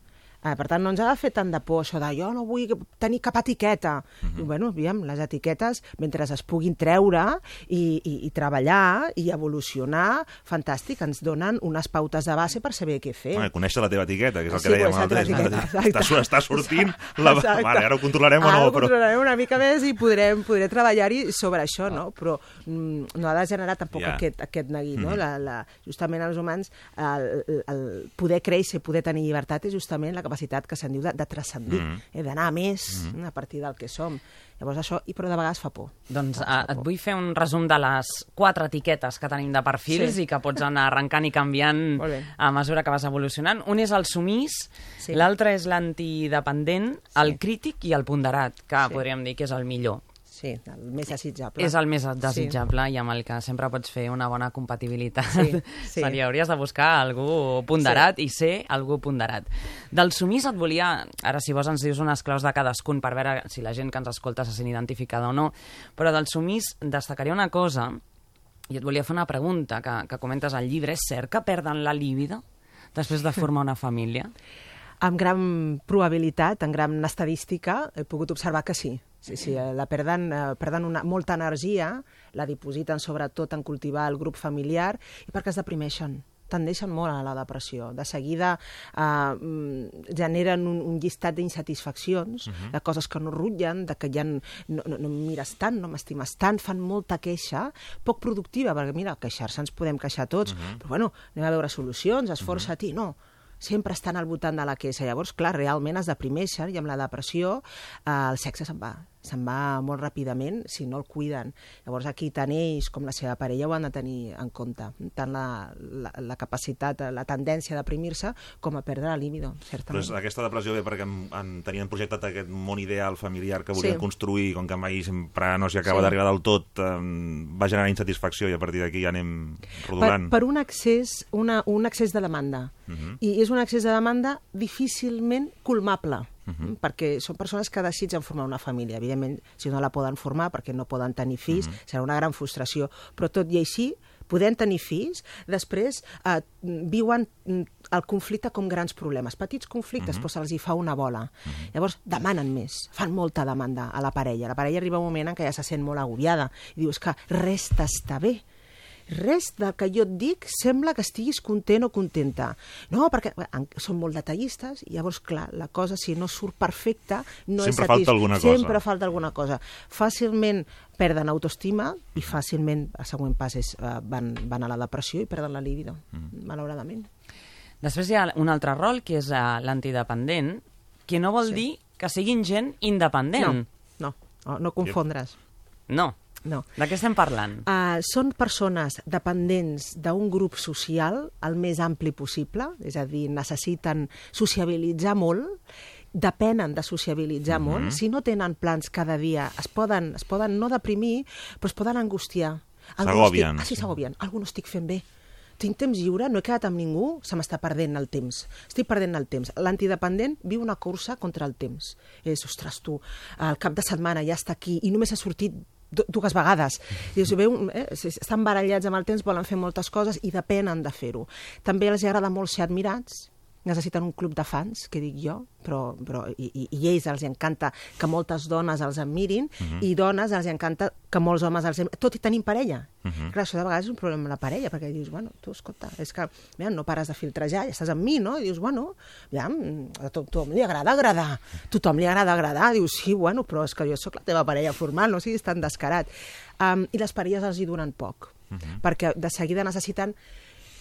Eh, per tant, no ens ha de fer tant de por això de jo no vull tenir cap etiqueta. Uh -huh. I, bueno, aviam, les etiquetes, mentre es puguin treure i, i, i treballar i evolucionar, fantàstic, ens donen unes pautes de base per saber què fer. Home, conèixer la teva etiqueta, que és el que Sí, dèiem etiqueta, Està, està sortint la... Exacte. Vale, ara ho controlarem o Ara no, ho però... controlarem una mica més i podrem, podrem treballar-hi sobre això, no? Però mm, no ha de generar tampoc Ja. aquest, aquest neguit, no? Mhm. La, la, justament els humans, el, el poder créixer, poder tenir llibertat és justament la capacitat que se'n diu de, de transcendir, Mhm. eh, d'anar més a partir del que som. Llavors això, i però de vegades fa por. Doncs eh, et vull fer un resum de les quatre etiquetes que tenim de perfils Sí. i que pots anar arrencant i canviant [LAUGHS] a mesura que vas evolucionant. Un és el sumís, Sí. l'altre és l'antidependent, el crític i el ponderat, que Sí. podríem dir que és el millor. Sí, el més desitjable. És el més desitjable i amb el que sempre pots fer una bona compatibilitat. Sí, [LAUGHS] sí. Seria, hauries de buscar algú ponderat i ser algú ponderat. Del sumís et volia... Ara, si vols, ens dius unes claus de cadascun per veure si la gent que ens escolta se sent identificada o no. Però del sumís destacaria una cosa i et volia fer una pregunta que, que comentes al llibre. És cert que perden la líbida després de formar una família? [LAUGHS] amb gran probabilitat, en gran estadística, he pogut observar que sí. Sí, sí, eh, la perden, eh, perden una, molta energia, la dipositen sobretot en cultivar el grup familiar i perquè es deprimeixen tendeixen molt a la depressió. De seguida eh, mm, generen un, un llistat d'insatisfaccions, uh -huh. de coses que no rutllen, de que ja no, no, no em mires tant, no m'estimes tant, fan molta queixa, poc productiva, perquè mira, queixar-se ens podem queixar tots, uh -huh. però bueno, anem a veure solucions, esforça-t'hi, no sempre estan al voltant de la queixa. Llavors, clar, realment es deprimeixen i amb la depressió eh, el sexe se'n va, se'n va molt ràpidament si no el cuiden. Llavors, aquí tant ells com la seva parella ho han de tenir en compte. Tant la, la, la capacitat, la tendència a deprimir-se com a perdre la libido, Però certament. és, aquesta depressió ve perquè en, en, tenien projectat aquest món ideal familiar que volien Sí. construir, com que mai sempre no s'hi acaba Sí. d'arribar del tot, eh, va generar insatisfacció i a partir d'aquí ja anem per, rodolant. per un accés, una, un accés de demanda. Uh -huh. I és un accés de demanda difícilment colmable, Uh -huh. perquè són persones que desitgen formar una família. Evidentment, si no la poden formar perquè no poden tenir fills, Uh -huh. serà una gran frustració. Però tot i així, podent tenir fills, després eh, viuen mm, el conflicte com grans problemes. Petits conflictes, Mhm. però se'ls hi fa una bola. Llavors, demanen més, fan molta demanda a la parella. La parella arriba un moment en què ja se sent molt agobiada i dius que res t'està bé res del que jo et dic sembla que estiguis content o contenta. No, perquè són molt detallistes i llavors, clar, la cosa, si no surt perfecta, no Sempre és falta satis- alguna cosa. Sempre falta alguna cosa. Fàcilment perden autoestima i fàcilment, el següent pas és, eh, van, van a la depressió i perden la libido, Mm. malauradament. Després hi ha un altre rol, que és uh, l'antidependent, que no vol Sí. dir que siguin gent independent. No, no, no confondre's. No. No. De què estem parlant? Uh, són persones dependents d'un grup social el més ampli possible, és a dir, necessiten sociabilitzar molt, depenen de sociabilitzar Mhm. molt. Si no tenen plans cada dia, es poden, es poden no deprimir, però es poden angustiar. S'agobien, Ah, sí, s'agobien. Algú no estic fent bé. Tinc temps lliure, no he quedat amb ningú, se m'està perdent el temps. Estic perdent el temps. L'antidependent viu una cursa contra el temps. És, ostres, tu, el cap de setmana ja està aquí i només ha sortit dues vegades. Veu, eh, si estan barallats amb el temps, volen fer moltes coses i depenen de fer-ho. També els agrada molt ser admirats, necessiten un club de fans, que dic jo, però, però i, i, i ells els encanta que moltes dones els admirin Mhm. i dones els encanta que molts homes els tot i tenim parella. Mhm. Clar, això de vegades és un problema amb la parella, perquè dius, bueno, tu, escolta, és que mira, no pares de filtrejar, ja estàs amb mi, no? I dius, bueno, ja, mm, a tothom li agrada agradar, a tothom li agrada agradar, dius, sí, bueno, però és que jo sóc la teva parella formal, no siguis tan descarat. Um, I les parelles els hi duren poc, perquè de seguida necessiten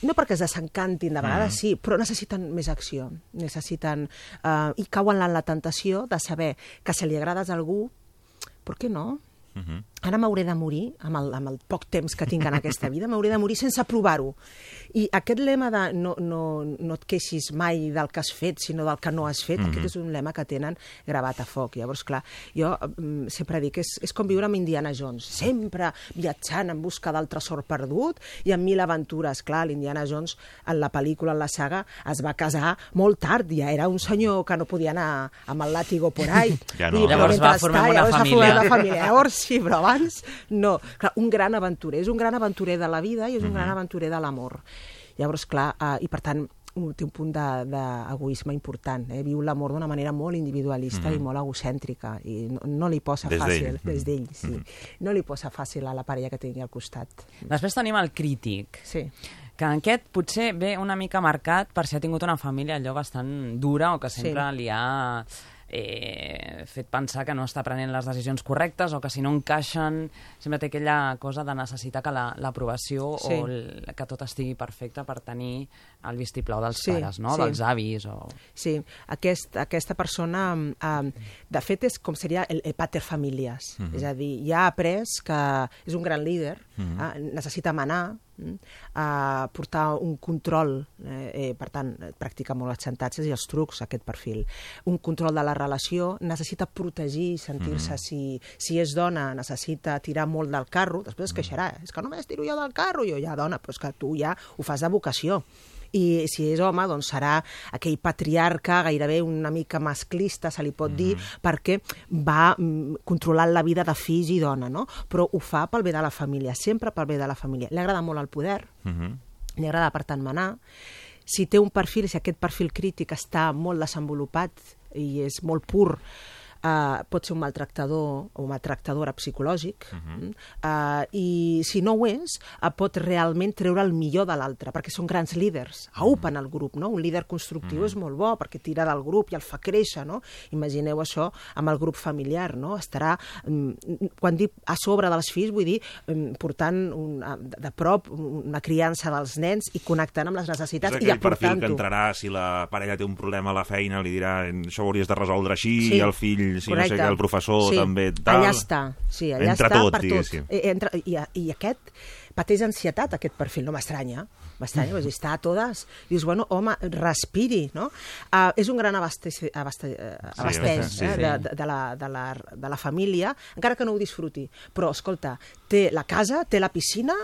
no perquè es desencantin, de vegades Mhm. sí, però necessiten més acció, necessiten... Uh, I cauen en la tentació de saber que si li agrades a algú, per què no? Uh -huh. Ara m'hauré de morir, amb el, amb el poc temps que tinc en aquesta vida, m'hauré de morir sense provar-ho. I aquest lema de no, no, no et queixis mai del que has fet, sinó del que no has fet, Mhm. aquest és un lema que tenen gravat a foc. Llavors, clar, jo mm, sempre dic que és, és com viure amb Indiana Jones, sempre viatjant en busca del tresor perdut i amb mil aventures. Clar, l'Indiana Jones, en la pel·lícula, en la saga, es va casar molt tard, ja era un senyor que no podia anar amb el làtigo por ahí. Ja no. Dir, però Llavors va formar una llavors una família. Llavors sí, però abans no. Clar, un gran aventurer, és un gran aventurer de la vida i és un Mhm. gran aventurer de l'amor. Llavors, clar, eh, i per tant, un, té un punt de- d'egoisme important. Eh? Viu l'amor d'una manera molt individualista Mhm. i molt egocèntrica. I no, no li posa Des fàcil, d'ell. des Mhm. d'ell, sí. No li posa fàcil a la parella que tingui al costat. Després tenim el crític. Sí. Que aquest potser ve una mica marcat per si ha tingut una família allò bastant dura o que sempre Sí. li ha eh, fet pensar que no està prenent les decisions correctes o que si no encaixen sempre té aquella cosa de necessitar que la- l'aprovació Sí. o el, que tot estigui perfecte per tenir el vistiplau dels Sí, pares, no? sí. dels avis o... Sí, aquest, aquesta persona, eh, de fet, és com seria el, el pater familias. Mhm. És a dir, ja ha après que és un gran líder, Mhm. eh, necessita manar, mm, eh, portar un control, eh, eh, per tant, practica molt els xantatges i els trucs, aquest perfil. Un control de la relació, necessita protegir i sentir-se, Mhm. si, si és dona, necessita tirar molt del carro, després es queixarà, és que només tiro jo del carro, jo ja, dona, però és que tu ja ho fas de vocació i si és home, doncs serà aquell patriarca gairebé una mica masclista, se li pot dir, perquè va mm, controlant la vida de fills i dona, no? Però ho fa pel bé de la família, sempre pel bé de la família. Li agrada molt el poder, Mhm. li agrada, per tant, manar. Si té un perfil, si aquest perfil crític està molt desenvolupat i és molt pur, Uh, pot ser un maltractador o maltractadora psicològic uh uh, i si no ho és uh, pot realment treure el millor de l'altre perquè són grans líders, aupen el grup no? un líder constructiu és molt bo perquè tira del grup i el fa créixer no? imagineu això amb el grup familiar no? estarà, um, quan dic a sobre dels fills vull dir um, portant un, uh, de prop una criança dels nens i connectant amb les És necessitats i aquell perfil que aportant-ho entrarà si la parella té un problema a la feina, li dirà això ho hauries de resoldre així, Sí. i el fill, si Correcte. no sé què, el professor sí. també tal. Allà està, sí, allà Entra està tot, per diguéssim. tot. Eh, Entra, i, I aquest pateix ansietat, aquest perfil, no m'estranya, m'estranya, mm. està a totes. Dius, bueno, home, respiri, no? Uh, és un gran abasteix, abasteix, Sí, abasteix sí, eh, sí. de, de, de, la, de, la, de la família, encara que no ho disfruti. Però, escolta, té la casa, té la piscina,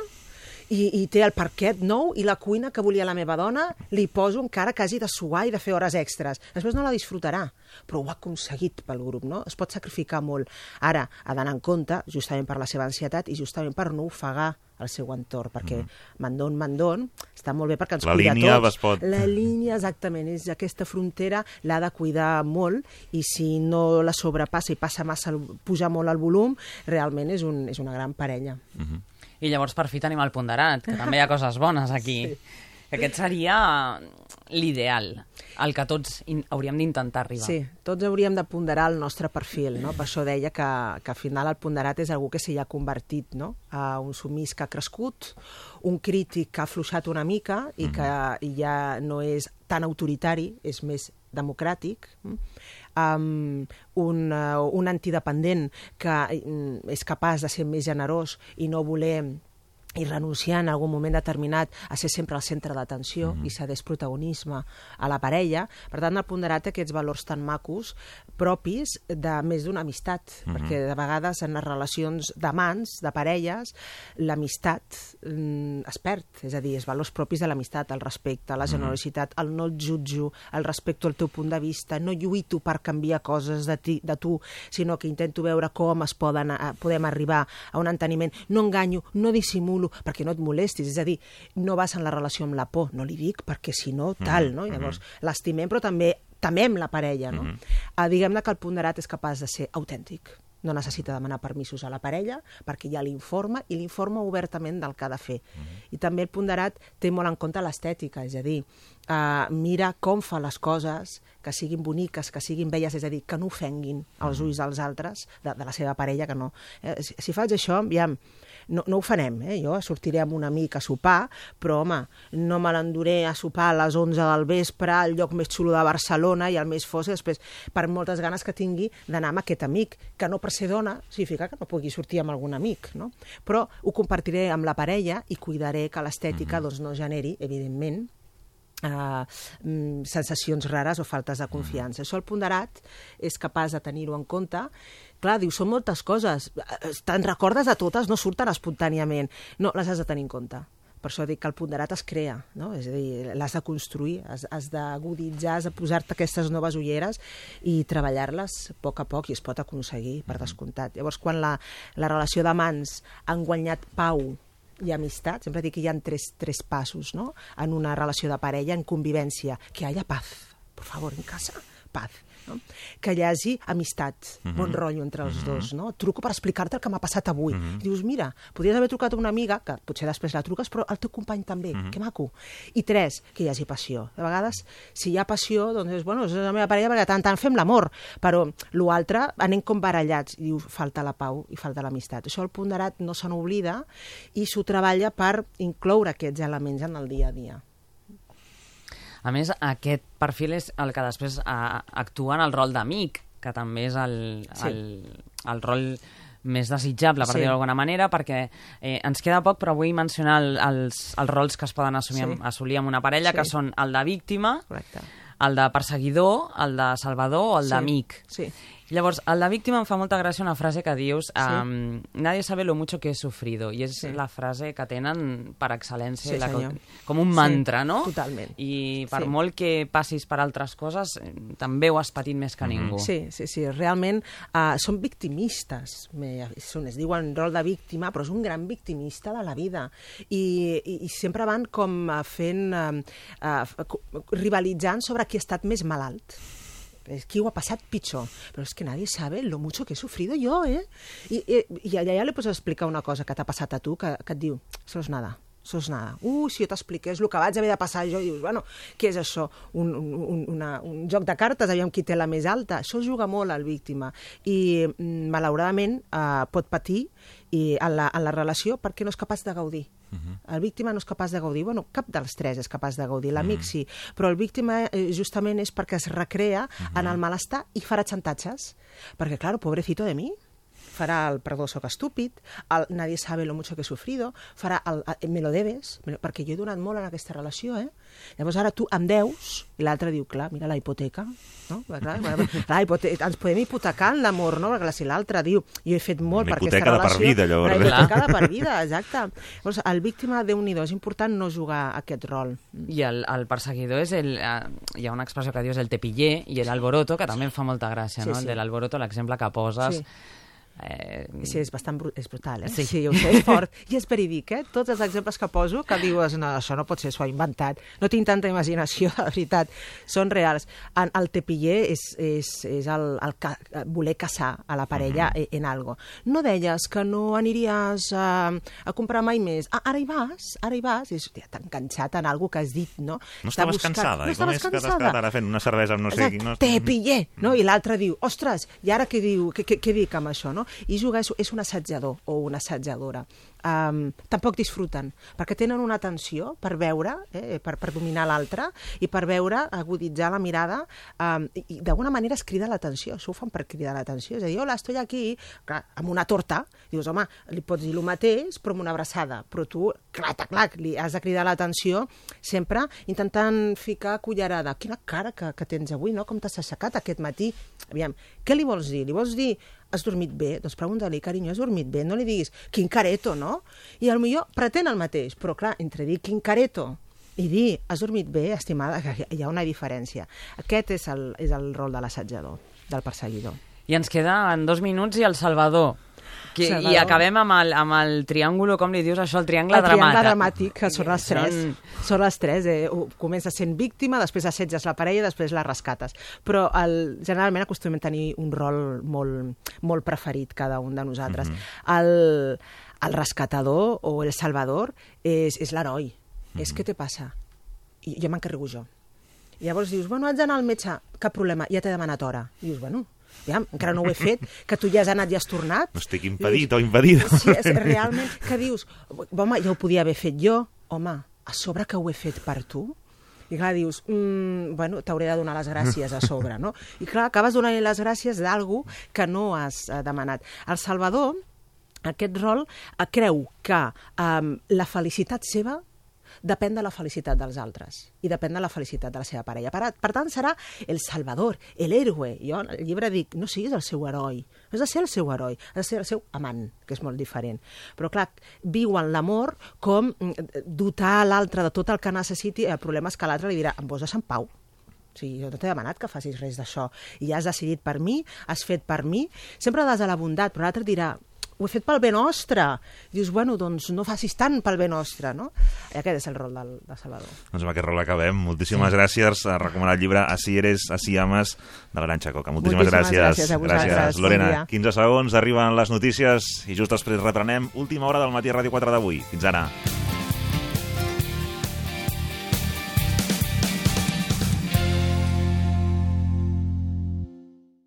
i, i té el parquet nou i la cuina que volia la meva dona, li poso encara que hagi de suar i de fer hores extres. Després no la disfrutarà, però ho ha aconseguit pel grup, no? Es pot sacrificar molt. Ara, ha d'anar en compte, justament per la seva ansietat i justament per no ofegar el seu entorn, perquè mandon, mandon, està molt bé perquè ens La cuida línia tots. pot- La línia, exactament, és aquesta frontera, l'ha de cuidar molt i si no la sobrepassa i passa massa, puja molt el volum, realment és, un, és una gran parella. I llavors per fi tenim el ponderat, que també hi ha coses bones aquí. Sí. Que aquest seria l'ideal, el que tots hauríem d'intentar arribar. Sí, tots hauríem de ponderar el nostre perfil, no? Per això deia que, que al final el ponderat és algú que s'hi ha convertit, no? A un sumís que ha crescut, un crític que ha afluixat una mica i que ja no és tan autoritari, és més democràtic, mm? Um, un, uh, un antidependent que mm, és capaç de ser més generós i no voler i renunciar en algun moment determinat a ser sempre al centre d'atenció mm -hmm. i cedeix protagonisme a la parella. Per tant, el ponderat aquests valors tan macos propis de més d'una amistat, mm -hmm. perquè de vegades en les relacions d'amants, de parelles, l'amistat mm, es perd, és a dir, els valors propis de l'amistat, el respecte, la generositat, el no et jutjo, el respecto al teu punt de vista, no lluito per canviar coses de, ti, de tu, sinó que intento veure com es poden, a, podem arribar a un enteniment. No enganyo, no dissimulo, perquè no et molestis, és a dir, no vas en la relació amb la por, no li dic perquè si no, tal, no? I llavors l'estimem, però també temem la parella, no? Uh, Diguem-ne que el ponderat és capaç de ser autèntic, no necessita demanar permisos a la parella perquè ja l'informa i l'informa obertament del que ha de fer. I també el ponderat té molt en compte l'estètica, és a dir, uh, mira com fa les coses, que siguin boniques, que siguin belles, és a dir, que no ofenguin els ulls dels altres, de, de la seva parella, que no. Eh, si, si faig això, aviam, no, no ho farem, eh? jo sortiré amb un amic a sopar, però home, no me l'enduré a sopar a les 11 del vespre al lloc més xulo de Barcelona i el més fos, i després per moltes ganes que tingui d'anar amb aquest amic, que no per ser dona significa que no pugui sortir amb algun amic, no? Però ho compartiré amb la parella i cuidaré que l'estètica doncs, no generi, evidentment, Uh, mm, sensacions rares o faltes de confiança. Això el ponderat és capaç de tenir-ho en compte. Clar, diu, són moltes coses. Eh, Te'n recordes de totes? No surten espontàniament. No, les has de tenir en compte. Per això dic que el ponderat es crea, no? és a dir, l'has de construir, has, has d'aguditzar, has de posar-te aquestes noves ulleres i treballar-les a poc a poc i es pot aconseguir, per descomptat. Llavors, quan la, la relació d'amants han guanyat pau i amistat. Sempre dic que hi ha tres, tres passos no? en una relació de parella, en convivència. Que hagi paz, por favor, en casa, paz. No? Que hi hagi amistat, mm -hmm. bon rotllo entre els mm -hmm. dos. No? Truco per explicar-te el que m'ha passat avui. Mm -hmm. I dius, mira, podries haver trucat a una amiga, que potser després la truques, però el teu company també, mm -hmm. que maco. I tres, que hi hagi passió. De vegades, si hi ha passió, doncs és, bueno, és la meva parella perquè tant tant fem l'amor, però l'altre anem com barallats. I dius, falta la pau i falta l'amistat. Això el ponderat no se n'oblida i s'ho treballa per incloure aquests elements en el dia a dia. A més, aquest perfil és el que després eh, actua en el rol d'amic, que també és el, Sí. el, el rol més desitjable, per Sí. dir-ho d'alguna manera, perquè eh, ens queda poc, però vull mencionar el, els, els rols que es poden assumir, Sí. amb, assolir amb una parella, Sí. que són el de víctima, Correcte. el de perseguidor, el de salvador o el Sí. d'amic. Sí. Llavors, el de víctima em fa molta gràcia una frase que dius um, nadie sabe lo mucho que he sufrido i és Sí. la frase que tenen per excel·lència Sí, la, senyor. com un Sí, mantra, no? totalment. I per Sí. molt que passis per altres coses, també ho has patit més que ningú. Sí, sí, sí. Realment uh, són victimistes. Me, són, es diuen rol de víctima, però és un gran victimista de la vida. I, i, i sempre van com uh, fent... Uh, uh, rivalitzant sobre qui ha estat més malalt. És qui ho ha passat pitjor. Però és que nadie sabe lo mucho que he sufrido yo, eh? I, i, i allà ja li pots explicar una cosa que t'ha passat a tu, que, que et diu, és nada, és nada. Uh, si jo t'expliqués el que vaig haver de passar jo, dius, bueno, què és això? Un, un, una, un joc de cartes, aviam qui té la més alta. Això juga molt al víctima. I, mm, malauradament, eh, pot patir i en la, en la relació perquè no és capaç de gaudir. El víctima no és capaç de gaudir. Bueno, cap dels tres és capaç de gaudir. L'amic sí. Però el víctima eh, justament és perquè es recrea en el malestar i farà xantatges. Perquè, claro, pobrecito de mi, farà el perdó, sóc estúpid, el nadie sabe lo mucho que he sufrido, farà el, el me lo debes, perquè jo he donat molt en aquesta relació, eh? Llavors ara tu em deus, i l'altre diu, clar, mira la hipoteca, no? Clar, clar, clar hipote ens podem hipotecar en l'amor, no? Perquè si l'altre diu, jo he fet molt Una per aquesta hipoteca de per relació... vida, llavors, Una hipoteca de per vida, exacte. Llavors, el víctima, déu nhi és important no jugar aquest rol. I el, el perseguidor és el... Eh, hi ha una expressió que dius el tepiller i l'alboroto, que també em fa molta gràcia, Sí, no? sí. El de l'alboroto, l'exemple que poses... Sí. Eh, Sí, és bastant bru és brutal, eh? Sí. sí, ho sé, és fort. I és verídic, eh? Tots els exemples que poso, que dius, no, això no pot ser, s'ho ha inventat. No tinc tanta imaginació, [LAUGHS] de veritat. Són reals. En, el tepiller és, és, és el, el ca, voler casar a la parella mm -hmm. en algo. No deies que no aniries a, a comprar mai més. Ah, ara hi vas, ara hi vas. És, hòstia, t'ha enganxat en algo que has dit, no? No estaves buscant- cansada? No I com estaves és que t'has cansada. ara fent una cervesa amb no sé qui? No? te pillé, no? I l'altre diu, ostres, i ara què diu? Què, què, què dic amb això, no? I jugar és, és un assetjador o una assetjadora. Um, tampoc disfruten, perquè tenen una atenció per veure, eh, per, per dominar l'altre, i per veure, aguditzar la mirada, um, i, i d'alguna manera es crida l'atenció, això ho fan per cridar l'atenció, és a dir, hola, estoy aquí, clar, amb una torta, dius, home, li pots dir el mateix, però amb una abraçada, però tu, clar, clar, li has de cridar l'atenció sempre intentant ficar cullerada. Quina cara que, que tens avui, no? Com t'has aixecat aquest matí? Aviam, què li vols dir? Li vols dir has dormit bé? Doncs pregunta-li, carinyo, has dormit bé? No li diguis, quin careto, no? I al millor pretén el mateix, però clar, entre dir quin careto i dir, has dormit bé, estimada, que hi ha una diferència. Aquest és el, és el rol de l'assetjador, del perseguidor. I ens queda en dos minuts i el Salvador. Que, Salvador. I acabem amb el, amb el triàngulo, com li dius això, el triangle el triangle dramàtic. dramàtic, que són les tres. Són- Són les tres. Eh? Comences sent víctima, després assetges la parella, després la rescates. Però el, generalment acostumem a tenir un rol molt, molt preferit, cada un de nosaltres. Mhm. el, el rescatador o el salvador és, és l'heroi. Mhm. És què te passa? I jo m'encarrego jo. I llavors dius, bueno, haig d'anar al metge, cap problema, ja t'he demanat hora. I dius, bueno, ja, encara no ho he fet, que tu ja has anat i has tornat. No estic impedit o impedida. Sí, és realment que dius, home, ja ho podia haver fet jo, home, a sobre que ho he fet per tu? I clar, dius, mm, bueno, t'hauré de donar les gràcies a sobre, no? I clar, acabes donant les gràcies d'algú que no has eh, demanat. El Salvador, aquest rol, eh, creu que eh, la felicitat seva depèn de la felicitat dels altres i depèn de la felicitat de la seva parella. Per, per tant, serà el salvador, l'héroe. Jo al llibre dic, no siguis el seu heroi, has de ser el seu heroi, has de ser el seu amant, que és molt diferent. Però, clar, viuen l'amor com mm, dotar l'altre de tot el que necessiti, el problema és que l'altre li dirà, em deixar en pau? O sigui, jo no t'he demanat que facis res d'això. I ja has decidit per mi, has fet per mi. Sempre des de la bondat, però l'altre dirà, ho he fet pel bé nostre. Dius, bueno, doncs no facis tant pel bé nostre, no? I aquest és el rol del, de Salvador. Doncs amb aquest rol acabem. Moltíssimes sí. gràcies. A recomanar el llibre Así eres, así amas, de l'Aranxa Coca. Moltíssimes, Moltíssimes gràcies. gràcies a vosaltres. gràcies. Bon Lorena, dia. 15 segons, arriben les notícies i just després reprenem última hora del matí a Ràdio 4 d'avui. Fins ara.